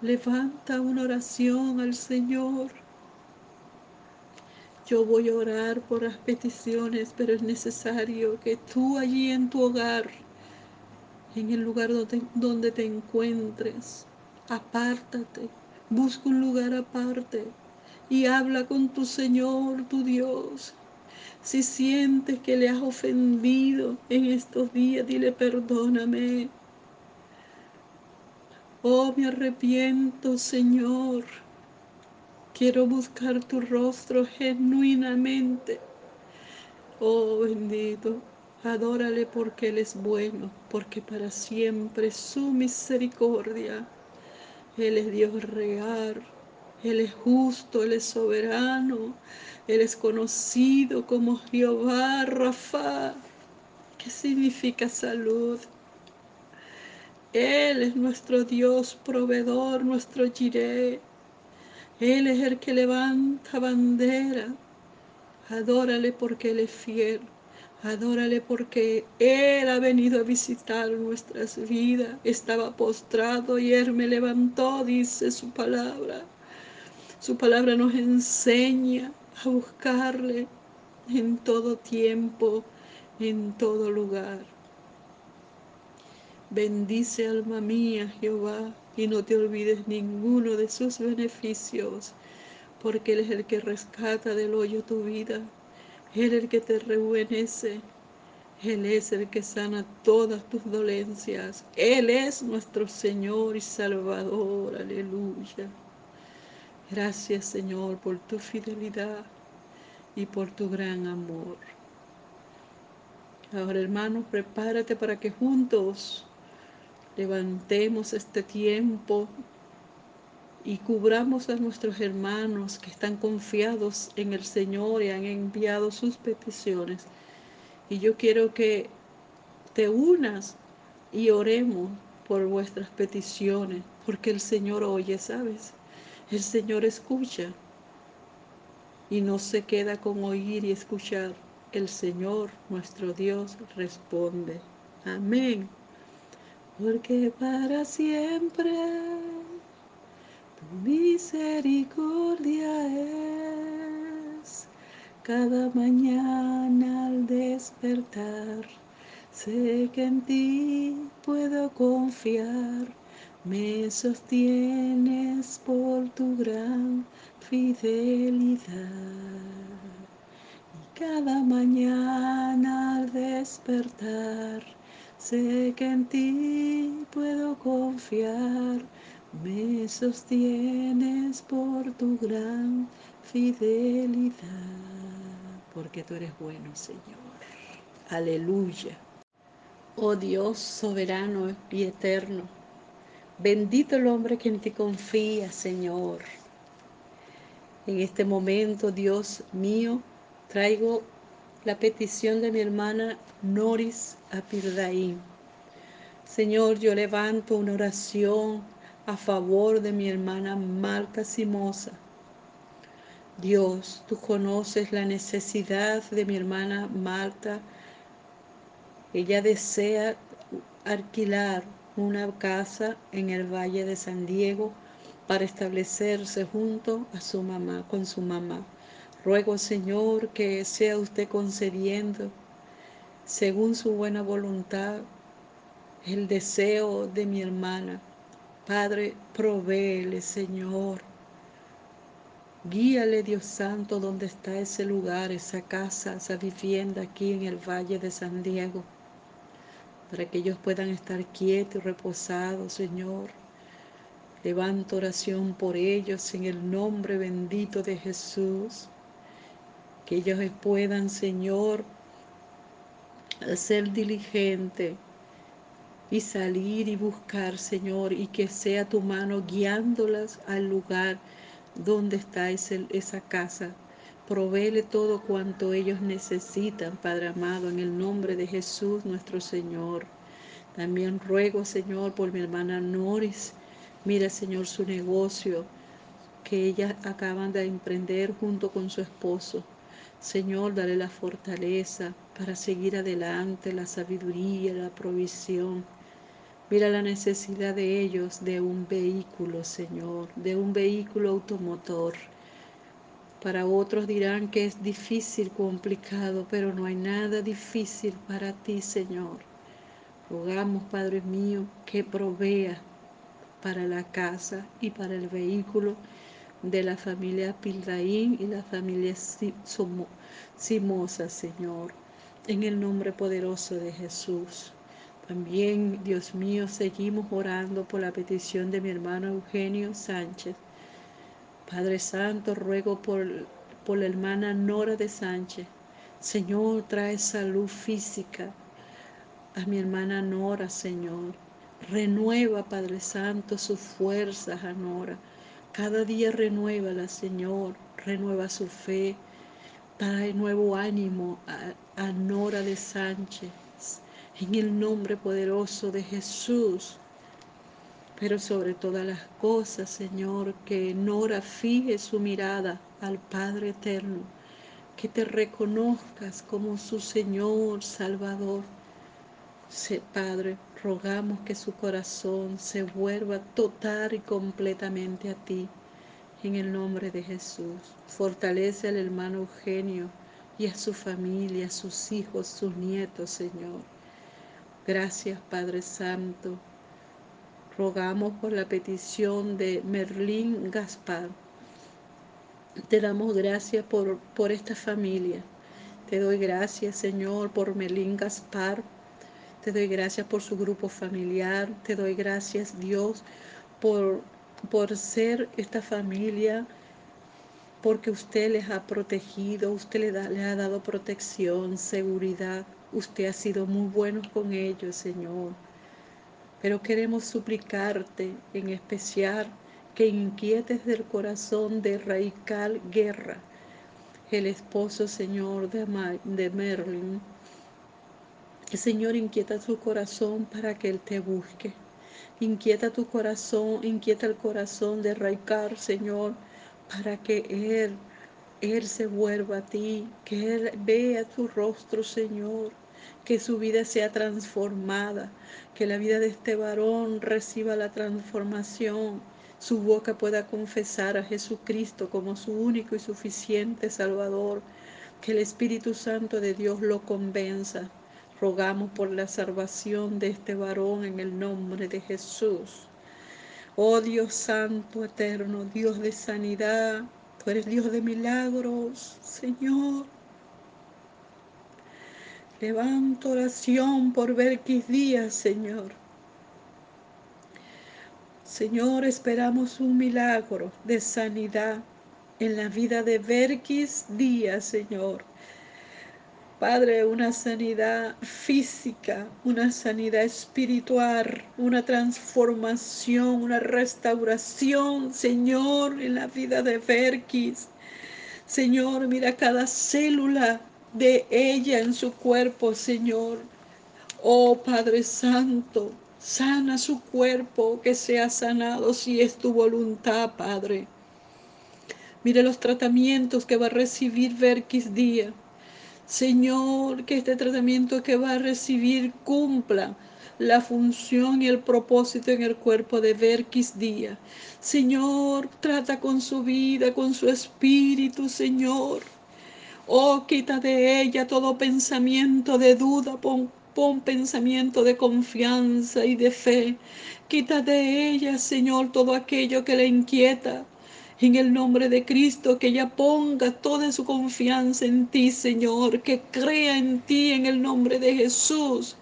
Levanta una oración al Señor. Yo voy a orar por las peticiones, pero es necesario que tú allí en tu hogar, en el lugar donde, te encuentres, apártate, busca un lugar aparte y habla con tu Señor, tu Dios. Si sientes que le has ofendido en estos días, dile perdóname. Oh, me arrepiento, Señor. Quiero buscar tu rostro genuinamente. Oh, bendito. Adórale porque Él es bueno, porque para siempre su misericordia. Él es Dios real, Él es justo, Él es soberano, Él es conocido como Jehová Rafa, ¿Qué significa salud. Él es nuestro Dios proveedor, nuestro Jireh. Él es el que levanta bandera. Adórale porque Él es fiel. Adórale porque Él ha venido a visitar nuestras vidas. Estaba postrado y Él me levantó, dice su palabra. Su palabra nos enseña a buscarle en todo tiempo, en todo lugar. Bendice alma mía Jehová y no te olvides ninguno de sus beneficios, porque Él es el que rescata del hoyo tu vida, Él es el que te rejuvenece, Él es el que sana todas tus dolencias, Él es nuestro Señor y Salvador, aleluya. Gracias Señor por tu fidelidad y por tu gran amor. Ahora hermanos, prepárate para que juntos levantemos este tiempo y cubramos a nuestros hermanos que están confiados en el Señor y han enviado sus peticiones. Y yo quiero que te unas y oremos por vuestras peticiones, porque el Señor oye, ¿sabes? El Señor escucha y no se queda con oír y escuchar. El Señor, nuestro Dios, responde. Amén porque para siempre tu misericordia es. Cada mañana al despertar, sé que en ti puedo confiar. Me sostienes por tu gran fidelidad. Y cada mañana al despertar, Sé que en ti puedo confiar, me sostienes por tu gran fidelidad, porque tú eres bueno, Señor. Aleluya. Oh Dios soberano y eterno, bendito el hombre que en ti confía, Señor. En este momento, Dios mío, traigo la petición de mi hermana Noris Apirdaín. Señor, yo levanto una oración a favor de mi hermana Marta Simosa. Dios, tú conoces la necesidad de mi hermana Marta. Ella desea alquilar una casa en el Valle de San Diego para establecerse junto a su mamá, con su mamá. Ruego, Señor, que sea usted concediendo, según su buena voluntad, el deseo de mi hermana. Padre, provéele, Señor. Guíale, Dios Santo, donde está ese lugar, esa casa, esa vivienda aquí en el Valle de San Diego, para que ellos puedan estar quietos y reposados, Señor. Levanto oración por ellos en el nombre bendito de Jesús. Que ellos puedan, Señor, ser diligente y salir y buscar, Señor, y que sea tu mano guiándolas al lugar donde está esa casa. Provéle todo cuanto ellos necesitan, Padre amado, en el nombre de Jesús nuestro Señor. También ruego, Señor, por mi hermana Noris, Mira, Señor, su negocio que ellas acaban de emprender junto con su esposo. Señor, dale la fortaleza para seguir adelante, la sabiduría, la provisión. Mira la necesidad de ellos de un vehículo, Señor, de un vehículo automotor. Para otros dirán que es difícil, complicado, pero no hay nada difícil para ti, Señor. Rogamos, Padre mío, que provea para la casa y para el vehículo de la familia Pildaín y la familia Simosa, Señor, en el nombre poderoso de Jesús. También, Dios mío, seguimos orando por la petición de mi hermano Eugenio Sánchez. Padre Santo, ruego por, por la hermana Nora de Sánchez. Señor, trae salud física a mi hermana Nora, Señor. Renueva, Padre Santo, sus fuerzas, Anora. Cada día renuévala, Señor. Renueva su fe. Trae nuevo ánimo a, Nora de Sánchez. En el nombre poderoso de Jesús. Pero sobre todas las cosas, Señor, que Nora fije su mirada al Padre Eterno. Que te reconozcas como su Señor, Salvador. Padre, rogamos que su corazón se vuelva total y completamente a ti. En el nombre de Jesús, fortalece al hermano Eugenio y a su familia, a sus hijos, sus nietos, Señor. Gracias, Padre Santo. Rogamos por la petición de Merlín Gaspar. Te damos gracias por, por esta familia. Te doy gracias, Señor, por Merlín Gaspar, te doy gracias por su grupo familiar. Te doy gracias, Dios, por, por ser esta familia, porque usted les ha protegido, usted le, da, le ha dado protección, seguridad. Usted ha sido muy bueno con ellos, Señor. Pero queremos suplicarte en especial que inquietes del corazón de Raical Guerra, el esposo, Señor, de, de Merlin, Señor, inquieta su corazón para que Él te busque. Inquieta tu corazón, inquieta el corazón de Raicar, Señor, para que Él, Él se vuelva a ti, que Él vea tu rostro, Señor, que su vida sea transformada, que la vida de este varón reciba la transformación, su boca pueda confesar a Jesucristo como su único y suficiente Salvador, que el Espíritu Santo de Dios lo convenza Rogamos por la salvación de este varón en el nombre de Jesús. Oh Dios Santo, eterno, Dios de sanidad, tú eres Dios de milagros, Señor. Levanto oración por Berkis Díaz, Señor. Señor, esperamos un milagro de sanidad en la vida de Berkis Díaz, Señor. Padre, una sanidad física, una sanidad espiritual, una transformación, una restauración, Señor, en la vida de Berkis. Señor, mira cada célula de ella en su cuerpo, Señor. Oh Padre Santo, sana su cuerpo, que sea sanado si es tu voluntad, Padre. Mire los tratamientos que va a recibir Verkis Díaz. Señor, que este tratamiento que va a recibir cumpla la función y el propósito en el cuerpo de Verkis Díaz. Señor, trata con su vida, con su espíritu, Señor. Oh, quita de ella todo pensamiento de duda, pon pensamiento de confianza y de fe. Quita de ella, Señor, todo aquello que le inquieta. En el nombre de Cristo, que ella ponga toda su confianza en ti, Señor, que crea en ti en el nombre de Jesús.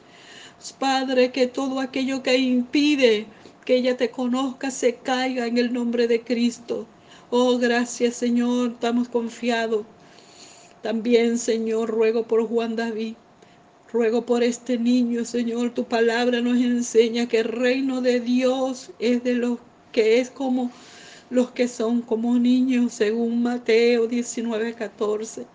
Padre, que todo aquello que impide que ella te conozca se caiga en el nombre de Cristo. Oh, gracias, Señor, estamos confiados. También, Señor, ruego por Juan David. Ruego por este niño, Señor, tu palabra nos enseña que el reino de Dios es de los que es como los que son como niños, según Mateo 19, 14.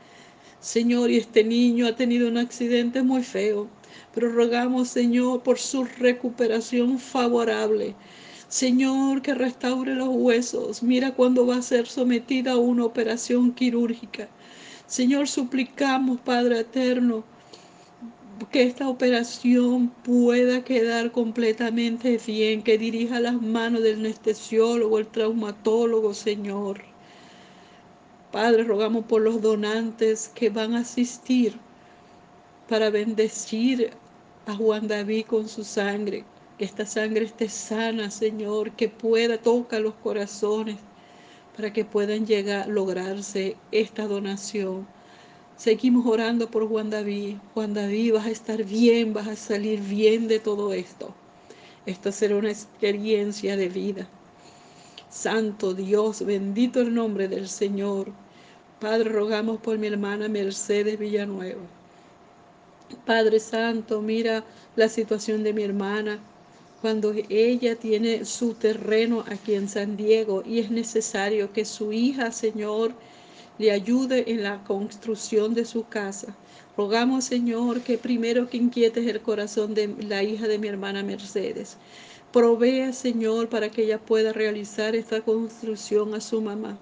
Señor, y este niño ha tenido un accidente muy feo, pero rogamos, Señor, por su recuperación favorable. Señor, que restaure los huesos. Mira cuando va a ser sometida a una operación quirúrgica. Señor, suplicamos, Padre eterno, que esta operación pueda quedar completamente bien, que dirija las manos del anestesiólogo, el traumatólogo, Señor. Padre, rogamos por los donantes que van a asistir para bendecir a Juan David con su sangre. Que esta sangre esté sana, Señor, que pueda tocar los corazones para que puedan llegar, lograrse esta donación. Seguimos orando por Juan David. Juan David, vas a estar bien, vas a salir bien de todo esto. Esto será una experiencia de vida. Santo Dios, bendito el nombre del Señor. Padre, rogamos por mi hermana Mercedes Villanueva. Padre Santo, mira la situación de mi hermana cuando ella tiene su terreno aquí en San Diego y es necesario que su hija, Señor, le ayude en la construcción de su casa. Rogamos, Señor, que primero que inquietes el corazón de la hija de mi hermana Mercedes. Provea, Señor, para que ella pueda realizar esta construcción a su mamá.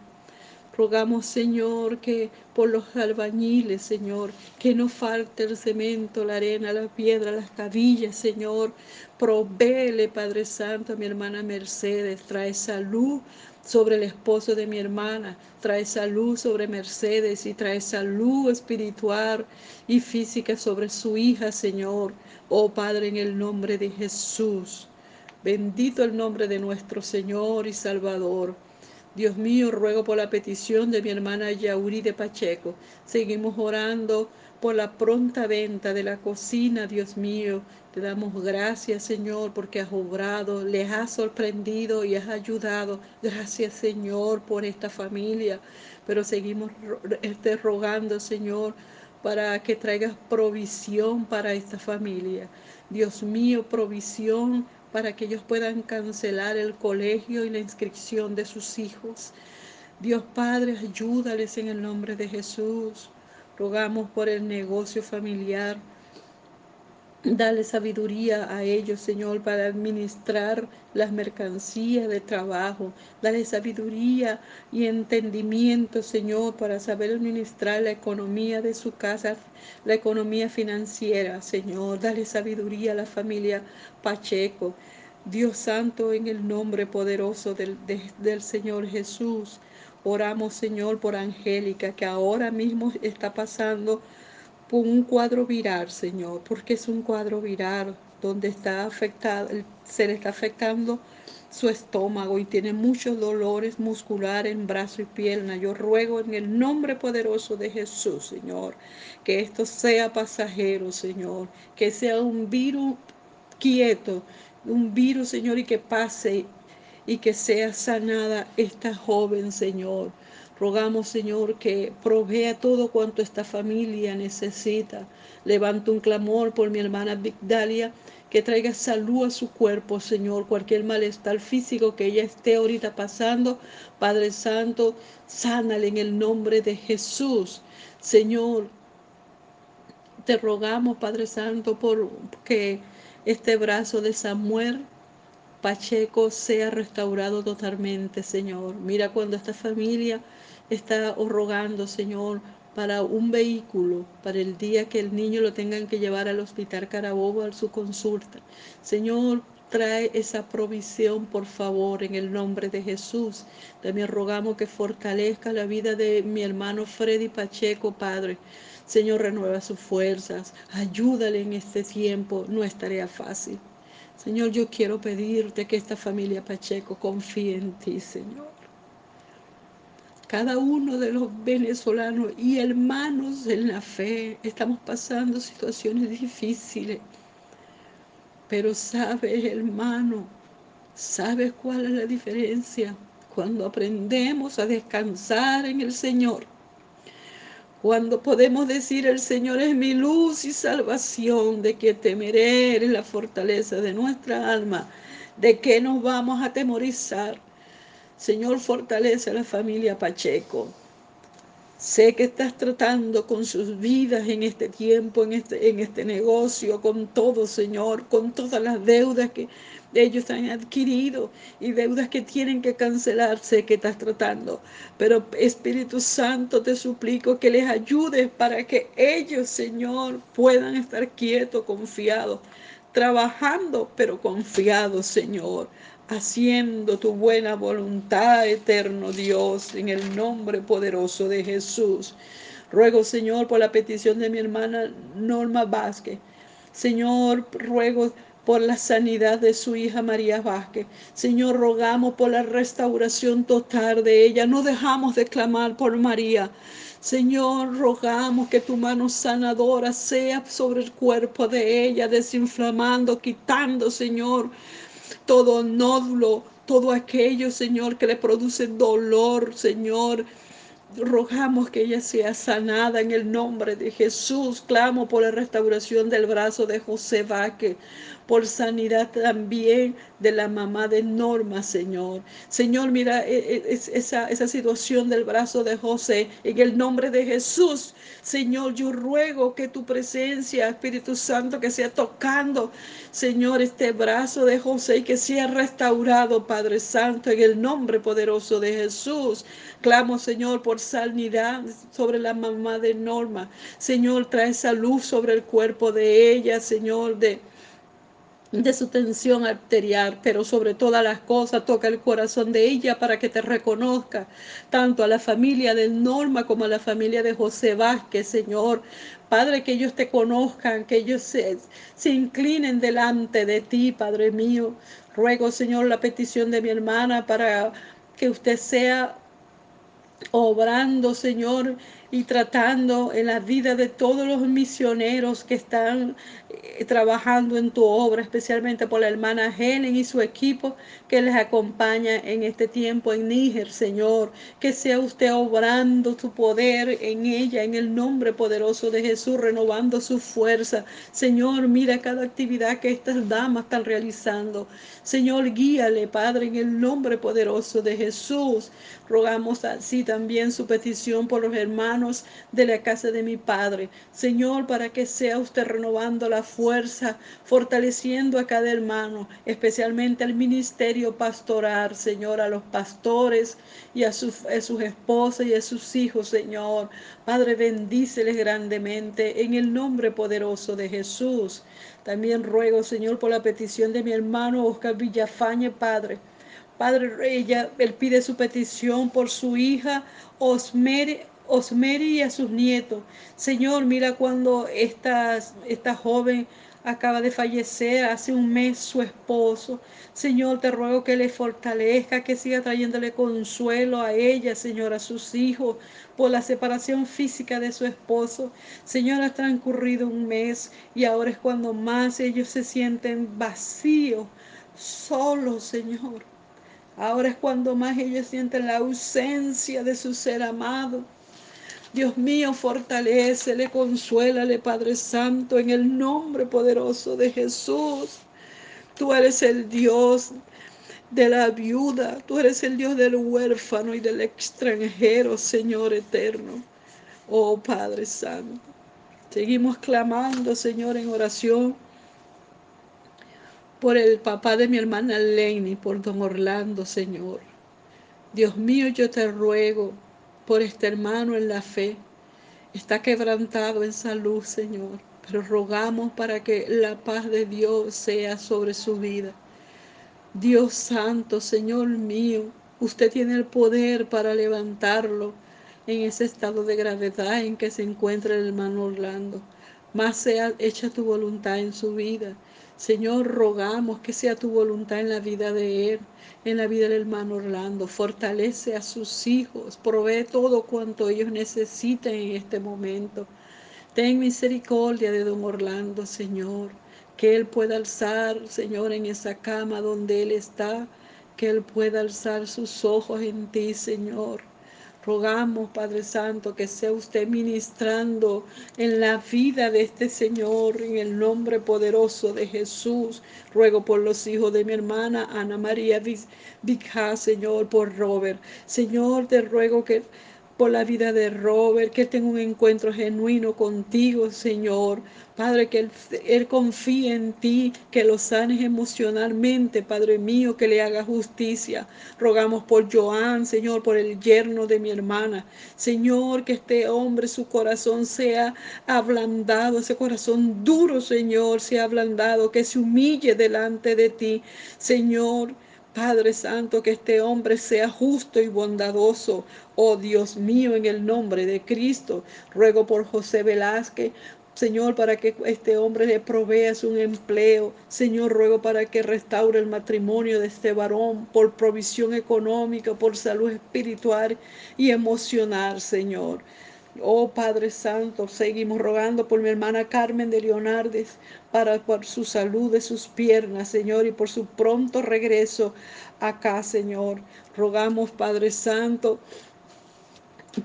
Rogamos, Señor, que por los albañiles, Señor, que no falte el cemento, la arena, la piedra, las cabillas, Señor. Provéele, Padre Santo, a mi hermana Mercedes. Trae salud sobre el esposo de mi hermana. Trae salud sobre Mercedes y trae salud espiritual y física sobre su hija, Señor. Oh Padre, en el nombre de Jesús. Bendito el nombre de nuestro Señor y Salvador. Dios mío, ruego por la petición de mi hermana Yauri de Pacheco. Seguimos orando por la pronta venta de la cocina, Dios mío. Te damos gracias, Señor, porque has obrado, les has sorprendido y has ayudado. Gracias, Señor, por esta familia. Pero seguimos este, rogando, Señor, para que traigas provisión para esta familia. Dios mío, provisión para que ellos puedan cancelar el colegio y la inscripción de sus hijos. Dios Padre, ayúdales en el nombre de Jesús. Rogamos por el negocio familiar. Dale sabiduría a ellos, Señor, para administrar las mercancías de trabajo. Dale sabiduría y entendimiento, Señor, para saber administrar la economía de su casa, la economía financiera, Señor. Dale sabiduría a la familia Pacheco. Dios Santo, en el nombre poderoso del, del Señor Jesús. Oramos, Señor, por Angélica, que ahora mismo está pasando un cuadro viral, Señor, porque es un cuadro viral donde está afectado, se le está afectando su estómago y tiene muchos dolores musculares en brazo y pierna. Yo ruego en el nombre poderoso de Jesús, Señor, que esto sea pasajero, Señor, que sea un virus quieto, un virus, Señor, y que pase y que sea sanada esta joven, Señor. Rogamos, Señor, que provea todo cuanto esta familia necesita. Levanto un clamor por mi hermana Vigdalia, que traiga salud a su cuerpo, Señor. Cualquier malestar físico que ella esté ahorita pasando, Padre Santo, sánale en el nombre de Jesús. Señor, te rogamos, Padre Santo, por que este brazo de Samuel Pacheco sea restaurado totalmente, Señor. Mira cuando esta familia está rogando, Señor, para un vehículo, para el día que el niño lo tengan que llevar al hospital Carabobo a su consulta. Señor, trae esa provisión, por favor, en el nombre de Jesús. También rogamos que fortalezca la vida de mi hermano Freddy Pacheco, Padre. Señor, renueva sus fuerzas, ayúdale en este tiempo, no es tarea fácil. Señor, yo quiero pedirte que esta familia Pacheco confíe en ti, Señor cada uno de los venezolanos y hermanos en la fe estamos pasando situaciones difíciles. Pero sabes, hermano, sabes cuál es la diferencia cuando aprendemos a descansar en el Señor. Cuando podemos decir el Señor es mi luz y salvación, de que temeré, eres la fortaleza de nuestra alma, de que nos vamos a temorizar Señor, fortalece a la familia Pacheco. Sé que estás tratando con sus vidas en este tiempo, en este, en este negocio, con todo, Señor, con todas las deudas que ellos han adquirido y deudas que tienen que cancelar. Sé que estás tratando, pero Espíritu Santo, te suplico que les ayudes para que ellos, Señor, puedan estar quietos, confiados, trabajando, pero confiados, Señor haciendo tu buena voluntad, eterno Dios, en el nombre poderoso de Jesús. Ruego, Señor, por la petición de mi hermana Norma Vázquez. Señor, ruego por la sanidad de su hija María Vázquez. Señor, rogamos por la restauración total de ella. No dejamos de clamar por María. Señor, rogamos que tu mano sanadora sea sobre el cuerpo de ella, desinflamando, quitando, Señor, todo nódulo, todo aquello, Señor, que le produce dolor, Señor. Rogamos que ella sea sanada en el nombre de Jesús. Clamo por la restauración del brazo de José Vaque por sanidad también de la mamá de Norma, Señor. Señor, mira e, e, esa, esa situación del brazo de José. En el nombre de Jesús, Señor, yo ruego que tu presencia, Espíritu Santo, que sea tocando, Señor, este brazo de José y que sea restaurado, Padre Santo, en el nombre poderoso de Jesús. Clamo, Señor, por sanidad sobre la mamá de Norma. Señor, trae salud sobre el cuerpo de ella, Señor, de de su tensión arterial, pero sobre todas las cosas toca el corazón de ella para que te reconozca, tanto a la familia de Norma como a la familia de José Vázquez, Señor. Padre, que ellos te conozcan, que ellos se, se inclinen delante de ti, Padre mío. Ruego, Señor, la petición de mi hermana para que usted sea obrando, Señor, y tratando en la vida de todos los misioneros que están eh, trabajando en tu obra, especialmente por la hermana Helen y su equipo que les acompaña en este tiempo en Níger, Señor. Que sea usted obrando tu poder en ella, en el nombre poderoso de Jesús, renovando su fuerza. Señor, mira cada actividad que estas damas están realizando. Señor, guíale, Padre, en el nombre poderoso de Jesús. Rogamos así también su petición por los hermanos de la casa de mi Padre. Señor, para que sea usted renovando la fuerza, fortaleciendo a cada hermano, especialmente al ministerio pastoral, Señor, a los pastores y a, sus, a sus esposas y a sus hijos, Señor. Padre, bendíceles grandemente en el nombre poderoso de Jesús. También ruego, Señor, por la petición de mi hermano Oscar Villafañe, Padre Padre, ella, él pide su petición por su hija Osmeri, y a sus nietos. Señor, mira cuando esta, esta joven acaba de fallecer hace un mes su esposo. Señor, te ruego que le fortalezca, que siga trayéndole consuelo a ella, Señor, a sus hijos, por la separación física de su esposo. Señor, ha transcurrido un mes y ahora es cuando más ellos se sienten vacíos, solos, Señor. Ahora es cuando más ellos sienten la ausencia de su ser amado. Dios mío, fortalecele, consuélale, Padre Santo, en el nombre poderoso de Jesús. Tú eres el Dios de la viuda, tú eres el Dios del huérfano y del extranjero, Señor eterno. Oh Padre Santo, seguimos clamando, Señor, en oración por el papá de mi hermana Lenny, por don Orlando, Señor. Dios mío, yo te ruego por este hermano en la fe. Está quebrantado en salud, Señor, pero rogamos para que la paz de Dios sea sobre su vida. Dios santo, Señor mío, usted tiene el poder para levantarlo en ese estado de gravedad en que se encuentra el hermano Orlando. Más sea hecha tu voluntad en su vida. Señor, rogamos que sea tu voluntad en la vida de él, en la vida del hermano Orlando. Fortalece a sus hijos, provee todo cuanto ellos necesiten en este momento. Ten misericordia de don Orlando, Señor, que él pueda alzar, Señor, en esa cama donde él está, que él pueda alzar sus ojos en ti, Señor Rogamos, Padre Santo, que sea usted ministrando en la vida de este Señor, en el nombre poderoso de Jesús. Ruego por los hijos de mi hermana Ana María Vija, Señor, por Robert. Señor, te ruego que por la vida de Robert, que tenga un encuentro genuino contigo, Señor. Padre, que él, confíe en ti, que lo sanes emocionalmente, Padre mío, que le haga justicia. Rogamos por Joan, Señor, por el yerno de mi hermana. Señor, que este hombre, su corazón sea ablandado, ese corazón duro, Señor, sea ablandado, que se humille delante de ti, Señor. Padre Santo, que este hombre sea justo y bondadoso. Oh Dios mío, en el nombre de Cristo, ruego por José Velázquez. Señor, para que este hombre le provea un empleo. Señor, ruego para que restaure el matrimonio de este varón por provisión económica, por salud espiritual y emocional, Señor. Oh Padre Santo, seguimos rogando por mi hermana Carmen de Leonardes, para por su salud de sus piernas, Señor, y por su pronto regreso acá, Señor. Rogamos, Padre Santo,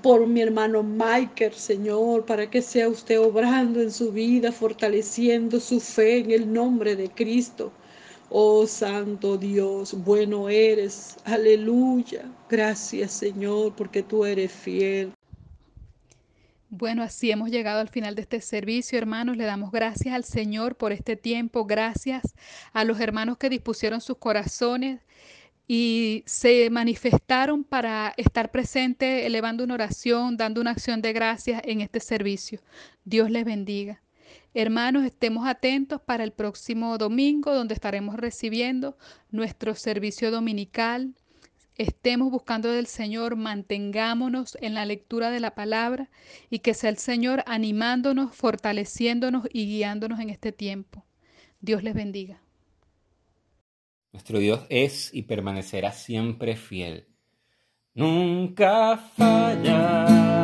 por mi hermano Michael, Señor, para que sea usted obrando en su vida, fortaleciendo su fe en el nombre de Cristo. Oh Santo Dios, bueno eres. Aleluya. Gracias Señor, porque tú eres fiel. Bueno, así hemos llegado al final de este servicio, hermanos. Le damos gracias al Señor por este tiempo, gracias a los hermanos que dispusieron sus corazones y se manifestaron para estar presentes, elevando una oración, dando una acción de gracias en este servicio. Dios les bendiga. Hermanos, estemos atentos para el próximo domingo, donde estaremos recibiendo nuestro servicio dominical estemos buscando del Señor, mantengámonos en la lectura de la palabra y que sea el Señor animándonos, fortaleciéndonos y guiándonos en este tiempo. Dios les bendiga. Nuestro Dios es y permanecerá siempre fiel. Nunca falla.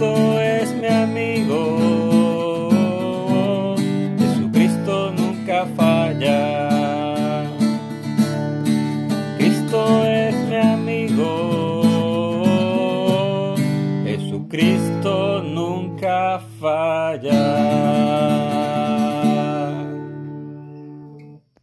Fuerte. Cristo